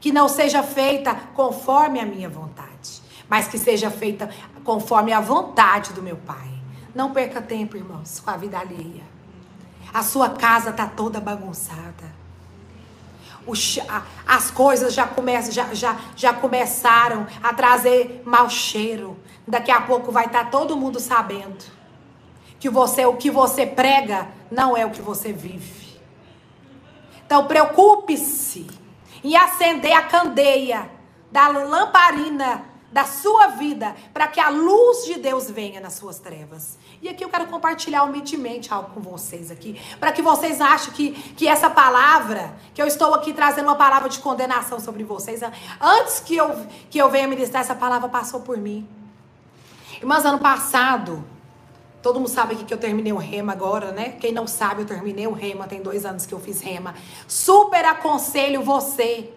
que não seja feita conforme a minha vontade, mas que seja feita conforme a vontade do meu Pai. Não perca tempo, irmãos, com a vida alheia. A sua casa está toda bagunçada. O, as coisas já, começam, já, já, já começaram a trazer mau cheiro. Daqui a pouco vai estar tá todo mundo sabendo que você o que você prega não é o que você vive. Então preocupe-se em acender a candeia da lamparina da sua vida para que a luz de Deus venha nas suas trevas. E aqui eu quero compartilhar humildemente algo com vocês aqui, para que vocês achem que, que essa palavra, que eu estou aqui trazendo uma palavra de condenação sobre vocês, antes que eu, que eu venha ministrar, essa palavra passou por mim. Irmãs, ano passado, todo mundo sabe aqui que eu terminei o rema agora, né? Quem não sabe, eu terminei o rema, tem dois anos que eu fiz rema. Super aconselho você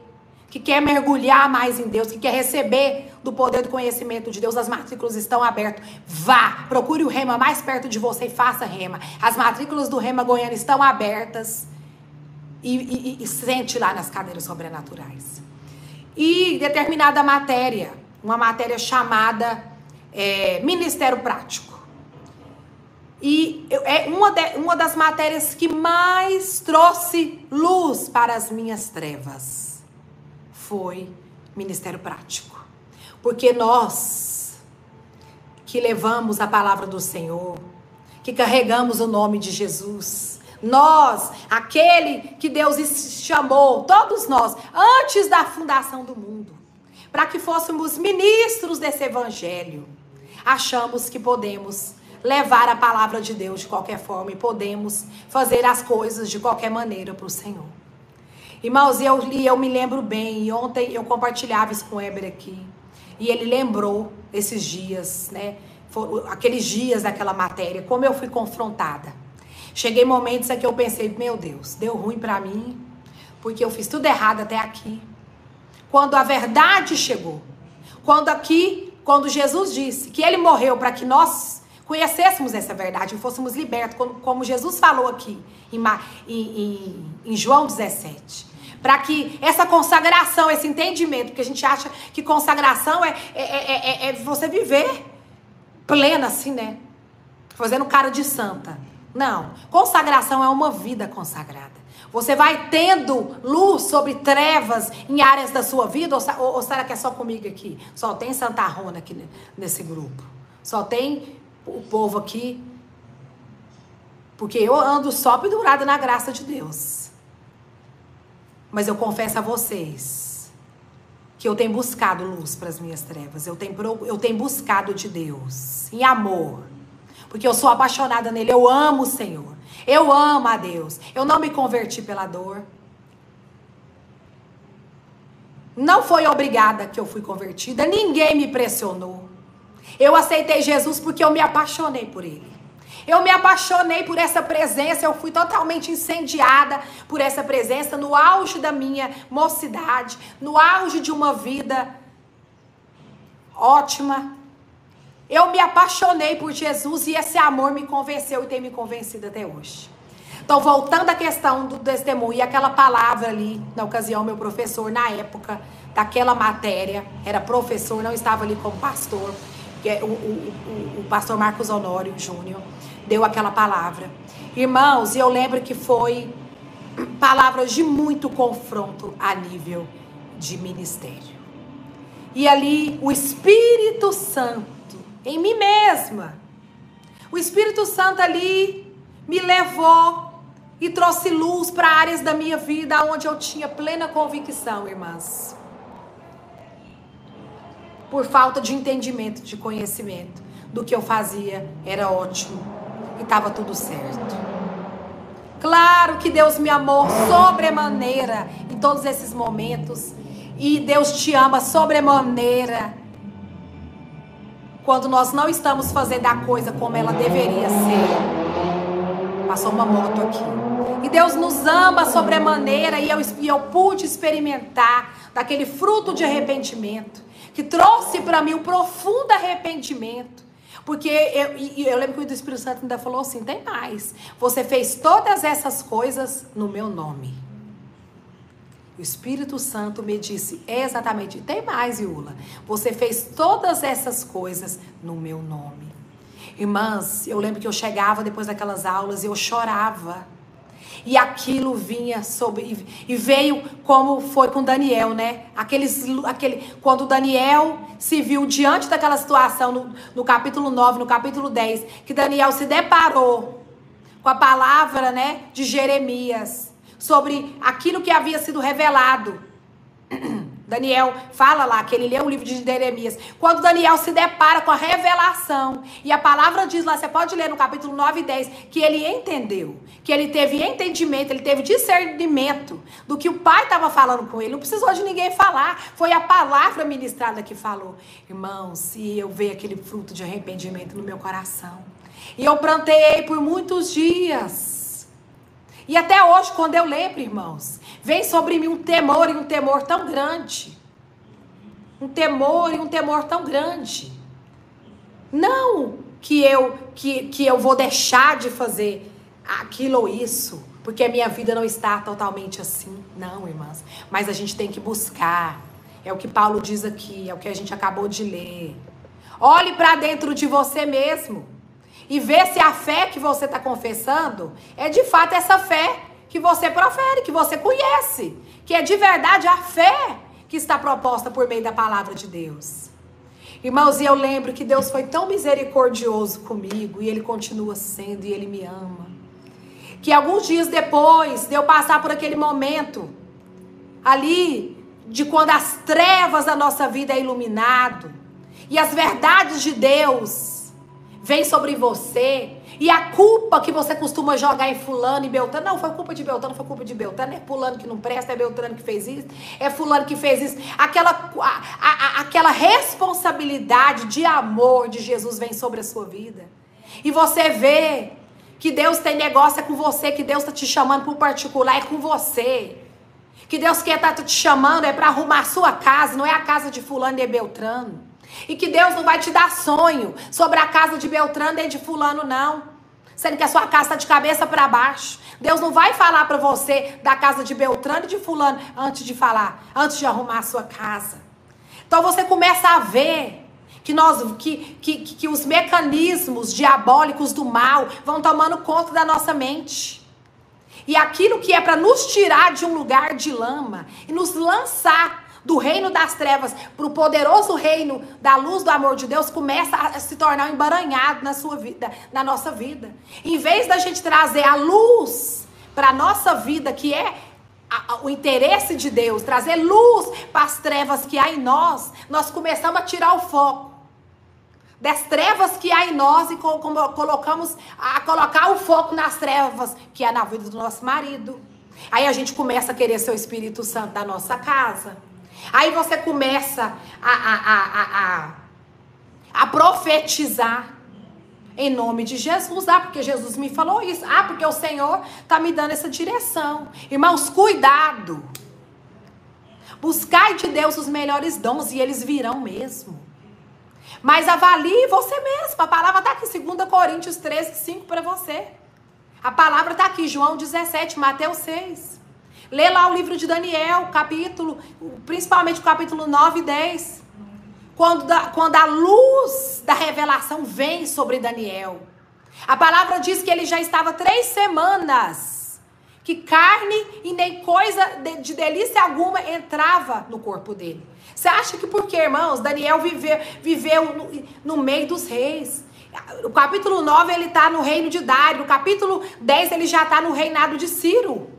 que quer mergulhar mais em Deus, que quer receber do poder do conhecimento de Deus, as matrículas estão abertas. Vá, procure o rema mais perto de você e faça rema. As matrículas do rema Goiânia estão abertas. E, e, e sente lá nas cadeiras sobrenaturais. E determinada matéria, uma matéria chamada é, Ministério Prático. E é uma, de, uma das matérias que mais trouxe luz para as minhas trevas foi Ministério Prático. Porque nós que levamos a palavra do Senhor, que carregamos o nome de Jesus, nós, aquele que Deus chamou, todos nós, antes da fundação do mundo, para que fôssemos ministros desse evangelho achamos que podemos levar a palavra de Deus de qualquer forma e podemos fazer as coisas de qualquer maneira para o Senhor. Irmãos, eu, eu me lembro bem, e ontem eu compartilhava isso com o Eber aqui, e ele lembrou esses dias, né? Aqueles dias daquela matéria, como eu fui confrontada. Cheguei momentos em que eu pensei, meu Deus, deu ruim para mim, porque eu fiz tudo errado até aqui. Quando a verdade chegou, quando aqui quando Jesus disse que ele morreu para que nós conhecêssemos essa verdade e fôssemos libertos, como, como Jesus falou aqui em, em, em João 17 para que essa consagração, esse entendimento, porque a gente acha que consagração é, é, é, é, você viver plena, assim, né? Fazendo cara de santa. Não. Consagração é uma vida consagrada. Você vai tendo luz sobre trevas em áreas da sua vida? Ou, ou, será que é só comigo aqui? Só tem Santa Rona aqui nesse grupo. Só tem o povo aqui. Porque eu ando só pendurada na graça de Deus. Mas eu confesso a vocês que eu tenho buscado luz para as minhas trevas. Eu tenho, eu tenho buscado de Deus em amor. Porque eu sou apaixonada nele. Eu amo o Senhor. Eu amo a Deus. Eu não me converti pela dor. Não foi obrigada que eu fui convertida. Ninguém me pressionou. Eu aceitei Jesus porque eu me apaixonei por ele. Eu me apaixonei por essa presença, eu fui totalmente incendiada por essa presença no auge da minha mocidade, no auge de uma vida ótima, eu me apaixonei por Jesus e esse amor me convenceu e tem me convencido até hoje. Então, voltando à questão do testemunho aquela palavra ali, na ocasião, meu professor, na época daquela matéria, era professor, não estava ali como pastor, o, o, o, o pastor Marcos Honório Júnior, deu aquela palavra. Irmãos, eu lembro que foi palavras de muito confronto a nível de ministério. E ali o Espírito Santo em mim mesma. O Espírito Santo ali me levou e trouxe luz para áreas da minha vida onde eu tinha plena convicção, irmãs. Por falta de entendimento, de conhecimento do que eu fazia, era ótimo. E estava tudo certo. Claro que Deus me amou sobremaneira em todos esses momentos. E Deus te ama sobremaneira quando nós não estamos fazendo a coisa como ela deveria ser. Passou uma moto aqui. E Deus nos ama sobremaneira e eu, e eu pude experimentar daquele fruto de arrependimento que trouxe para mim um profundo arrependimento. Porque eu, eu lembro que o Espírito Santo ainda falou assim: tem mais. Você fez todas essas coisas no meu nome. O Espírito Santo me disse exatamente: tem mais, Iula. Você fez todas essas coisas no meu nome. Irmãs, eu lembro que eu chegava depois daquelas aulas e eu chorava e aquilo vinha sobre e veio como foi com Daniel, né? Aqueles, aquele, quando Daniel se viu diante daquela situação no, no capítulo 9, no capítulo 10, que Daniel se deparou com a palavra, né, de Jeremias sobre aquilo que havia sido revelado. Daniel fala lá que ele lê o livro de Jeremias. Quando Daniel se depara com a revelação, e a palavra diz lá, você pode ler no capítulo 9 e 10, que ele entendeu, que ele teve entendimento, ele teve discernimento do que o pai estava falando com ele. Não precisou de ninguém falar, foi a palavra ministrada que falou. Irmão, se eu ver aquele fruto de arrependimento no meu coração, e eu plantei por muitos dias. E até hoje, quando eu lembro, irmãos, Vem sobre mim um temor e um temor tão grande. Um temor e um temor tão grande. Não que eu que, que eu vou deixar de fazer aquilo ou isso, porque a minha vida não está totalmente assim. Não, irmãs. Mas a gente tem que buscar. É o que Paulo diz aqui, é o que a gente acabou de ler. Olhe para dentro de você mesmo e vê se a fé que você está confessando é de fato essa fé que você profere, que você conhece, que é de verdade a fé que está proposta por meio da palavra de Deus. Irmãos, e eu lembro que Deus foi tão misericordioso comigo e Ele continua sendo e Ele me ama. Que alguns dias depois de eu passar por aquele momento ali de quando as trevas da nossa vida é iluminado e as verdades de Deus vêm sobre você e a culpa que você costuma jogar em fulano e Beltrano, não, foi culpa de Beltrano, foi culpa de Beltrano, é fulano que não presta, é Beltrano que fez isso, é fulano que fez isso. Aquela, a, a, aquela responsabilidade de amor de Jesus vem sobre a sua vida. E você vê que Deus tem negócio é com você, que Deus está te chamando por particular, é com você. Que Deus quer estar tá te chamando é para arrumar a sua casa, não é a casa de fulano e Beltrano. E que Deus não vai te dar sonho sobre a casa de Beltrano e de Fulano, não. Sendo que a sua casa está de cabeça para baixo. Deus não vai falar para você da casa de Beltrano e de Fulano antes de falar, antes de arrumar a sua casa. Então você começa a ver que, nós, que, que, que os mecanismos diabólicos do mal vão tomando conta da nossa mente. E aquilo que é para nos tirar de um lugar de lama e nos lançar do reino das trevas para o poderoso reino da luz do amor de Deus começa a se tornar um embaranhado na sua vida, na nossa vida. Em vez da gente trazer a luz para a nossa vida, que é o interesse de Deus, trazer luz para as trevas que há em nós, nós começamos a tirar o foco das trevas que há em nós e colocamos a colocar o foco nas trevas que há na vida do nosso marido. Aí a gente começa a querer ser o Espírito Santo da nossa casa. Aí você começa a, a, a, a, a profetizar em nome de Jesus. Ah, porque Jesus me falou isso. Ah, porque o Senhor está me dando essa direção. Irmãos, cuidado. Buscai de Deus os melhores dons e eles virão mesmo. Mas avalie você mesmo. A palavra está aqui, 2 Coríntios 13, 5 para você. A palavra está aqui, João 17, Mateus 6. Lê lá o livro de Daniel, capítulo, principalmente o capítulo 9 e 10. Quando, da, quando a luz da revelação vem sobre Daniel. A palavra diz que ele já estava três semanas. Que carne e nem coisa de, de delícia alguma entrava no corpo dele. Você acha que porque, irmãos, Daniel viveu, viveu no, no meio dos reis. O capítulo 9 ele está no reino de Dário. O capítulo 10 ele já está no reinado de Ciro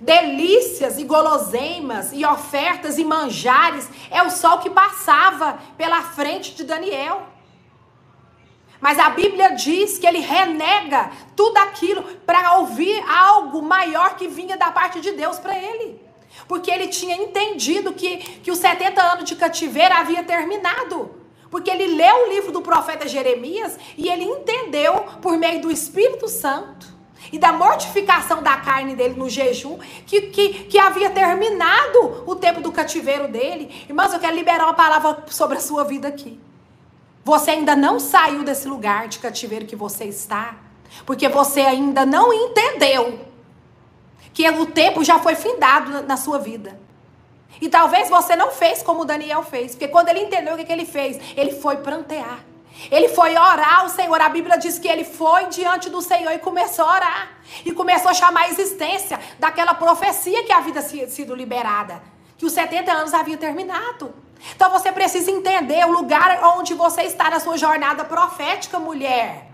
delícias e guloseimas e ofertas e manjares é o sol que passava pela frente de Daniel. Mas a Bíblia diz que ele renega tudo aquilo para ouvir algo maior que vinha da parte de Deus para ele. Porque ele tinha entendido que, que os 70 anos de cativeiro havia terminado. Porque ele leu o livro do profeta Jeremias e ele entendeu, por meio do Espírito Santo e da mortificação da carne dele no jejum, que, que, que havia terminado o tempo do cativeiro dele. Irmãos, eu quero liberar uma palavra sobre a sua vida aqui. Você ainda não saiu desse lugar de cativeiro que você está, porque você ainda não entendeu que o tempo já foi findado na sua vida. E talvez você não fez como Daniel fez, porque quando ele entendeu o que, que ele fez, ele foi prantear. Ele foi orar ao Senhor. A Bíblia diz que ele foi diante do Senhor e começou a orar. E começou a chamar a existência daquela profecia que havia sido liberada. Que os 70 anos haviam terminado. Então você precisa entender o lugar onde você está na sua jornada profética, mulher.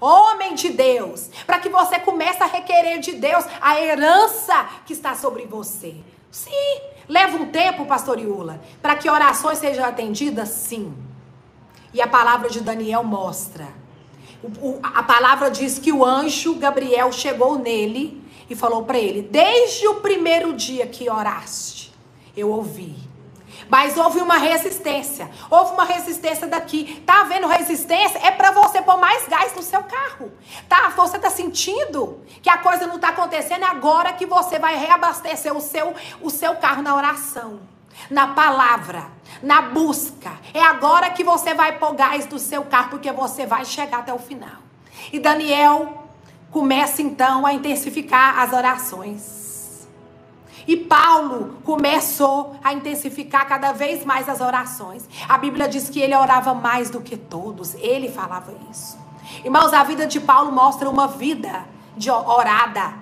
Homem de Deus, para que você comece a requerer de Deus a herança que está sobre você. Sim, leva um tempo, pastor Iula, para que orações sejam atendidas? Sim. E a palavra de Daniel mostra. O, o, a palavra diz que o anjo Gabriel chegou nele e falou para ele: Desde o primeiro dia que oraste, eu ouvi mas houve uma resistência. Houve uma resistência daqui. Tá havendo resistência? É para você pôr mais gás no seu carro. Tá? Você tá sentindo que a coisa não tá acontecendo? É agora que você vai reabastecer o seu, o seu carro na oração. Na palavra, na busca. É agora que você vai pôr gás no seu carro, porque você vai chegar até o final. E Daniel começa então a intensificar as orações. E Paulo começou a intensificar cada vez mais as orações. A Bíblia diz que ele orava mais do que todos. Ele falava isso. Irmãos, a vida de Paulo mostra uma vida de orada.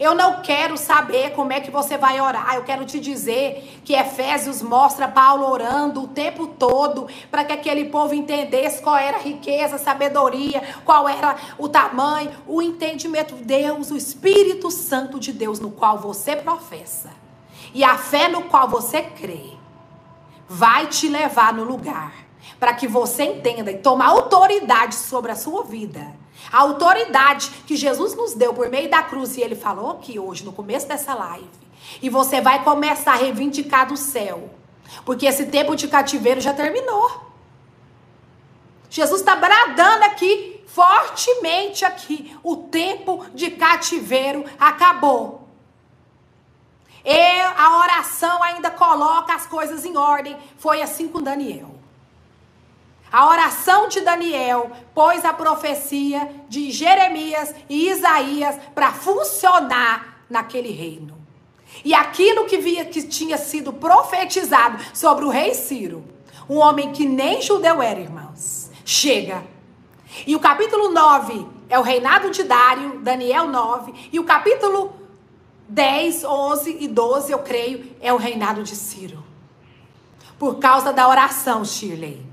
Eu não quero saber como é que você vai orar. Eu quero te dizer que Efésios mostra Paulo orando o tempo todo para que aquele povo entendesse qual era a riqueza, a sabedoria, qual era o tamanho, o entendimento de Deus, o Espírito Santo de Deus no qual você professa. E a fé no qual você crê vai te levar no lugar para que você entenda e tome autoridade sobre a sua vida a autoridade que Jesus nos deu por meio da cruz, e ele falou aqui hoje, no começo dessa live. E você vai começar a reivindicar do céu. Porque esse tempo de cativeiro já terminou. Jesus está bradando aqui, fortemente aqui. O tempo de cativeiro acabou. A oração ainda coloca as coisas em ordem. Foi assim com Daniel. A oração de Daniel pôs a profecia de Jeremias e Isaías para funcionar naquele reino. E aquilo que, via, que tinha sido profetizado sobre o rei Ciro, um homem que nem judeu era, irmãos, chega. E o capítulo 9 é o reinado de Dário, Daniel 9, e o capítulo 10, 11 e 12, eu creio, é o reinado de Ciro. Por causa da oração, Shirley.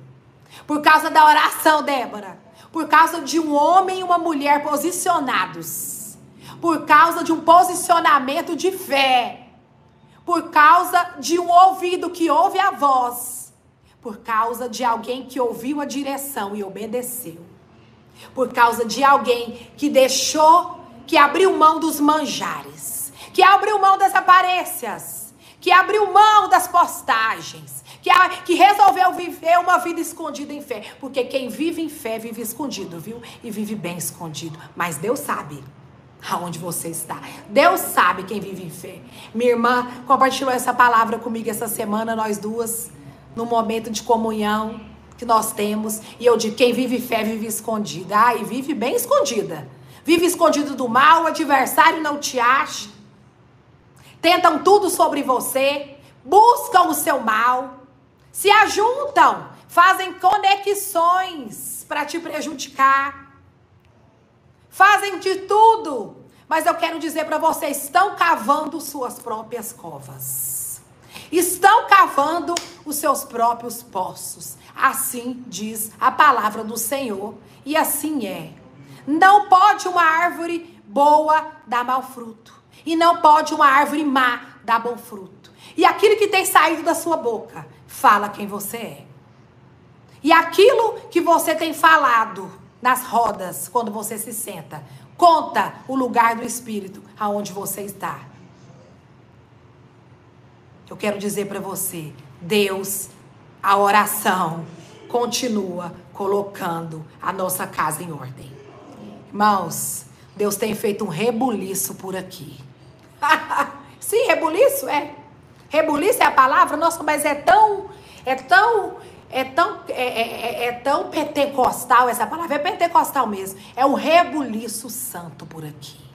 Por causa da oração, Débora. Por causa de um homem e uma mulher posicionados. Por causa de um posicionamento de fé. Por causa de um ouvido que ouve a voz. Por causa de alguém que ouviu a direção e obedeceu. Por causa de alguém que deixou, que abriu mão dos manjares. Que abriu mão das aparências. Que abriu mão das postagens que, a, que resolveu viver uma vida escondida em fé. Porque quem vive em fé vive escondido, viu? E vive bem escondido. Mas Deus sabe aonde você está. Deus sabe quem vive em fé. Minha irmã compartilhou essa palavra comigo essa semana, nós duas, no momento de comunhão que nós temos. E eu digo: quem vive fé vive escondida. Ah, e vive bem escondida. Vive escondido do mal, o adversário não te acha. Tentam tudo sobre você, buscam o seu mal se ajuntam, fazem conexões para te prejudicar, fazem de tudo. Mas eu quero dizer para vocês: estão cavando suas próprias covas, estão cavando os seus próprios poços. Assim diz a palavra do Senhor, e assim é. Não pode uma árvore boa dar mau fruto, e não pode uma árvore má dar bom fruto. E aquilo que tem saído da sua boca fala quem você é. E aquilo que você tem falado nas rodas quando você se senta, conta o lugar do espírito aonde você está. Eu quero dizer para você, Deus, a oração continua colocando a nossa casa em ordem. Irmãos, Deus tem feito um rebuliço por aqui. Sim, rebuliço é. Rebuliço é a palavra, nossa, mas é tão, é tão, é tão, é, é, é, é tão pentecostal essa palavra. É pentecostal mesmo. É um rebuliço santo por aqui.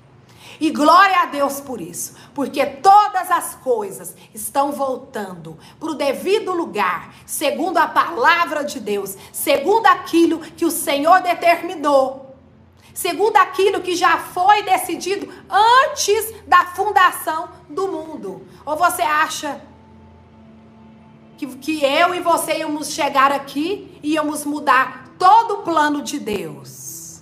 E glória a Deus por isso, porque todas as coisas estão voltando para o devido lugar, segundo a palavra de Deus, segundo aquilo que o Senhor determinou, segundo aquilo que já foi decidido antes da fundação do mundo. Ou você acha que, que eu e você íamos chegar aqui e íamos mudar todo o plano de Deus?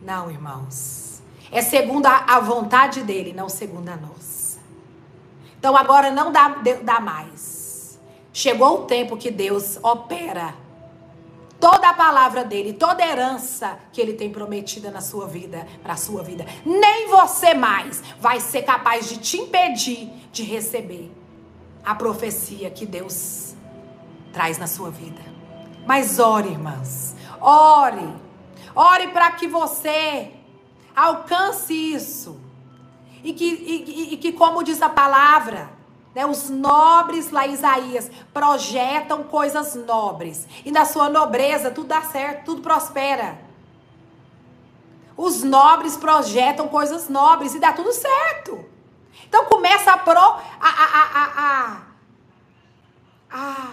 Não, irmãos. É segundo a, a vontade dele, não segundo a nossa. Então agora não dá, dá mais. Chegou o tempo que Deus opera toda a palavra dele, toda a herança que ele tem prometida na sua vida, para a sua vida. Nem você mais vai ser capaz de te impedir de receber a profecia que Deus traz na sua vida. Mas ore, irmãs. Ore. Ore para que você Alcance isso. E que, e, e que como diz a palavra, né, os nobres, lá Isaías, projetam coisas nobres. E na sua nobreza tudo dá certo, tudo prospera. Os nobres projetam coisas nobres e dá tudo certo. Então começa a, pro, a, a, a, a,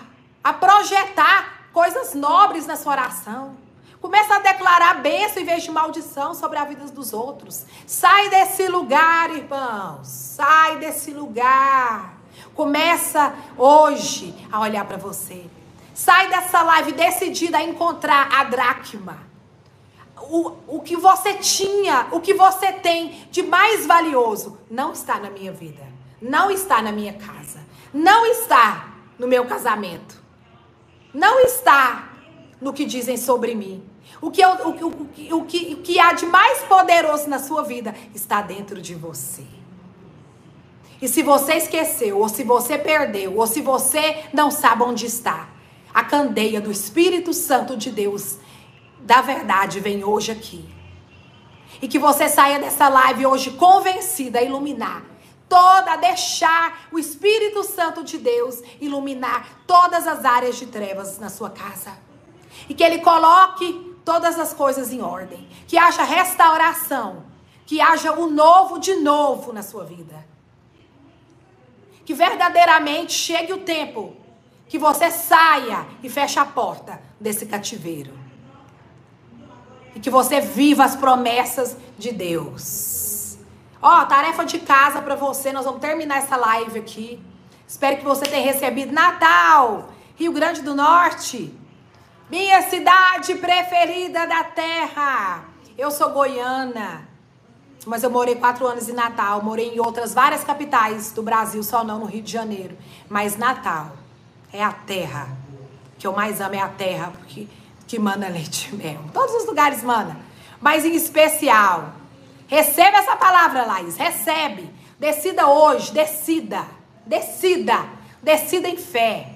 a projetar coisas nobres na sua oração. Começa a declarar bênção em vez de maldição sobre a vida dos outros. Sai desse lugar, irmãos. Sai desse lugar. Começa hoje a olhar para você. Sai dessa live decidida a encontrar a dracma. O, o que você tinha, o que você tem de mais valioso, não está na minha vida. Não está na minha casa. Não está no meu casamento. Não está no que dizem sobre mim. O que, o, o, o, o, que, o que há de mais poderoso na sua vida está dentro de você. E se você esqueceu, ou se você perdeu, ou se você não sabe onde está, a candeia do Espírito Santo de Deus, da verdade, vem hoje aqui. E que você saia dessa live hoje convencida a iluminar toda, a deixar o Espírito Santo de Deus iluminar todas as áreas de trevas na sua casa. E que ele coloque todas as coisas em ordem, que haja restauração, que haja o novo de novo na sua vida. Que verdadeiramente chegue o tempo que você saia e feche a porta desse cativeiro. E que você viva as promessas de Deus. Ó, oh, tarefa de casa para você, nós vamos terminar essa live aqui. Espero que você tenha recebido Natal, Rio Grande do Norte. Minha cidade preferida da terra. Eu sou goiana, mas eu morei quatro anos em Natal. Morei em outras várias capitais do Brasil, só não no Rio de Janeiro. Mas Natal é a terra que eu mais amo, é a terra porque, que mana leite mesmo. Todos os lugares mana. Mas em especial, receba essa palavra, Laís. Recebe. Decida hoje, decida. Decida. Decida em fé.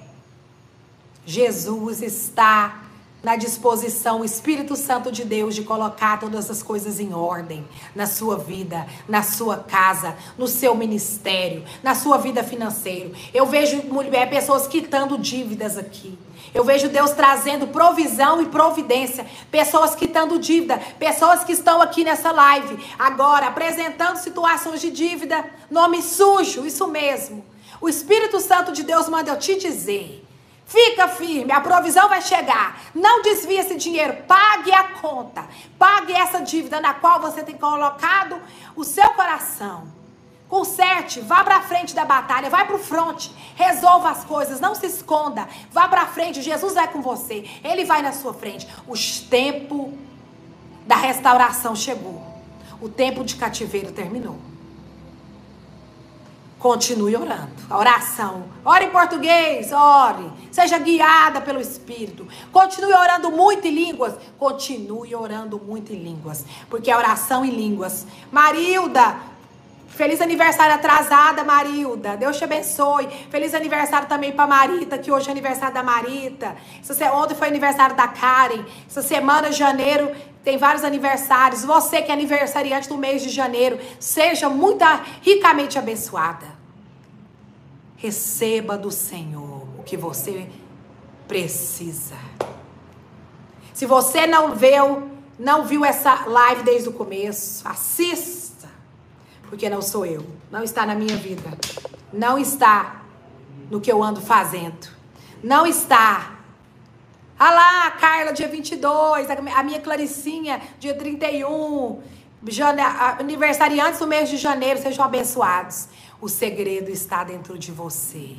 Jesus está na disposição, o Espírito Santo de Deus, de colocar todas as coisas em ordem na sua vida, na sua casa, no seu ministério, na sua vida financeira. Eu vejo mulher, pessoas quitando dívidas aqui. Eu vejo Deus trazendo provisão e providência. Pessoas quitando dívida. Pessoas que estão aqui nessa live agora apresentando situações de dívida. Nome sujo, isso mesmo. O Espírito Santo de Deus manda eu te dizer Fica firme, a provisão vai chegar. Não desvie esse dinheiro, pague a conta. Pague essa dívida na qual você tem colocado o seu coração. Conserte, vá para frente da batalha, vai para o fronte, resolva as coisas, não se esconda, vá para frente, Jesus vai com você, Ele vai na sua frente. O tempo da restauração chegou, o tempo de cativeiro terminou. Continue orando. A oração. Ore em português, ore. Seja guiada pelo Espírito. Continue orando muito em línguas. Continue orando muito em línguas. Porque a oração em línguas. Marilda, Feliz aniversário atrasada, Marilda. Deus te abençoe. Feliz aniversário também para Marita, que hoje é aniversário da Marita. Essa, ontem foi aniversário da Karen. Essa semana, janeiro, tem vários aniversários. Você que é aniversariante do mês de janeiro, seja muito ricamente abençoada. Receba do Senhor o que você precisa. Se você não viu, não viu essa live desde o começo, assista porque não sou eu. Não está na minha vida. Não está no que eu ando fazendo. Não está. Ah lá, Carla, dia 22. A minha Claricinha, dia 31. Jane... Aniversariantes do mês de janeiro, sejam abençoados. O segredo está dentro de você.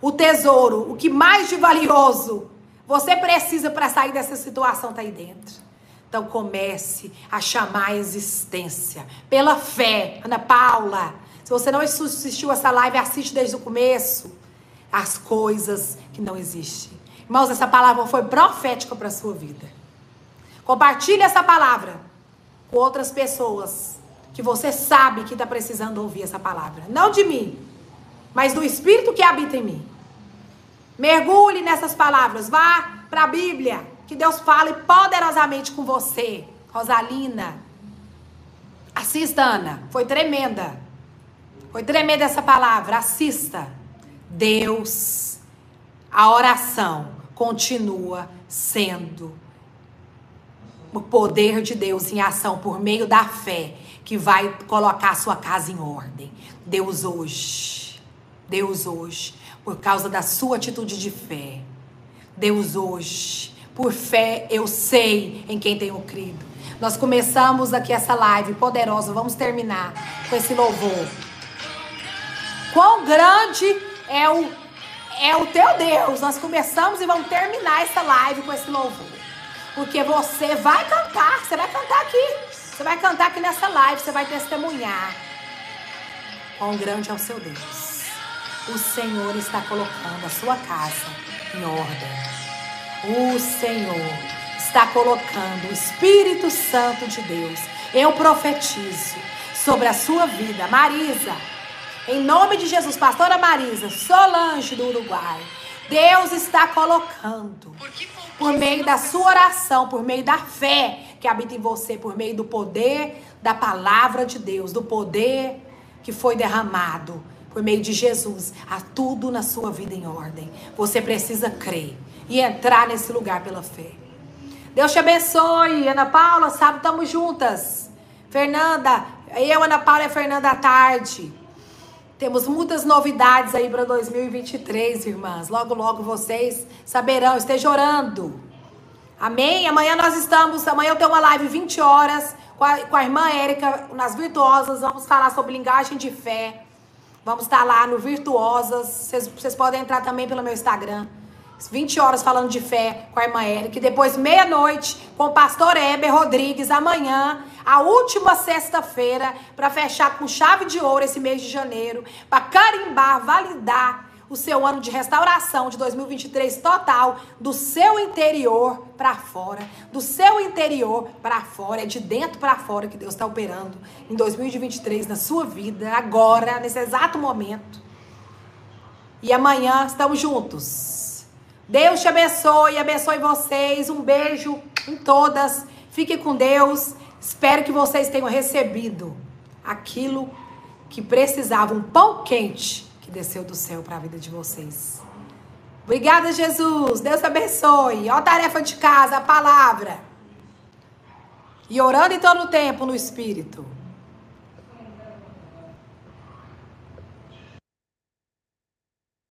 O tesouro, o que mais de valioso você precisa para sair dessa situação, está aí dentro. Então comece a chamar a existência pela fé. Ana Paula, se você não assistiu essa live, assiste desde o começo as coisas que não existem. Irmãos, essa palavra foi profética para a sua vida. Compartilhe essa palavra com outras pessoas que você sabe que está precisando ouvir essa palavra. Não de mim, mas do Espírito que habita em mim. Mergulhe nessas palavras. Vá para a Bíblia. Que Deus fale poderosamente com você, Rosalina. Assista, Ana. Foi tremenda. Foi tremenda essa palavra. Assista. Deus, a oração continua sendo o poder de Deus em ação por meio da fé que vai colocar a sua casa em ordem. Deus hoje, Deus hoje, por causa da sua atitude de fé. Deus hoje por fé, eu sei em quem tenho crido. Nós começamos aqui essa live poderosa. Vamos terminar com esse louvor. Quão grande é o, é o teu Deus. Nós começamos e vamos terminar essa live com esse louvor. Porque você vai cantar. Você vai cantar aqui. Você vai cantar aqui nessa live. Você vai testemunhar. Quão grande é o seu Deus. O Senhor está colocando a sua casa em ordem. O Senhor está colocando o Espírito Santo de Deus. Eu profetizo sobre a sua vida, Marisa. Em nome de Jesus, pastora Marisa, Solange do Uruguai. Deus está colocando por meio da sua oração, por meio da fé que habita em você, por meio do poder da palavra de Deus, do poder que foi derramado por meio de Jesus, a tudo na sua vida em ordem. Você precisa crer e entrar nesse lugar pela fé. Deus te abençoe. Ana Paula, sabe, estamos juntas. Fernanda, eu, Ana Paula e Fernanda à tarde. Temos muitas novidades aí para 2023, irmãs. Logo, logo vocês saberão. Esteja orando. Amém? Amanhã nós estamos. Amanhã eu tenho uma live 20 horas com a, com a irmã Érica nas Virtuosas. Vamos falar sobre linguagem de fé. Vamos estar lá no Virtuosas. Vocês, vocês podem entrar também pelo meu Instagram. 20 horas falando de fé com a irmã Érica. Depois, meia-noite, com o pastor Heber Rodrigues. Amanhã, a última sexta-feira, para fechar com chave de ouro esse mês de janeiro. Para carimbar, validar o seu ano de restauração de 2023 total, do seu interior para fora, do seu interior para fora, é de dentro para fora que Deus está operando em 2023 na sua vida, agora, nesse exato momento. E amanhã estamos juntos. Deus te abençoe, abençoe vocês. Um beijo em todas. Fique com Deus. Espero que vocês tenham recebido aquilo que precisava, um pão quente que desceu do céu para a vida de vocês. Obrigada, Jesus. Deus te abençoe. Ó a tarefa de casa, a palavra. E orando em todo o tempo no Espírito.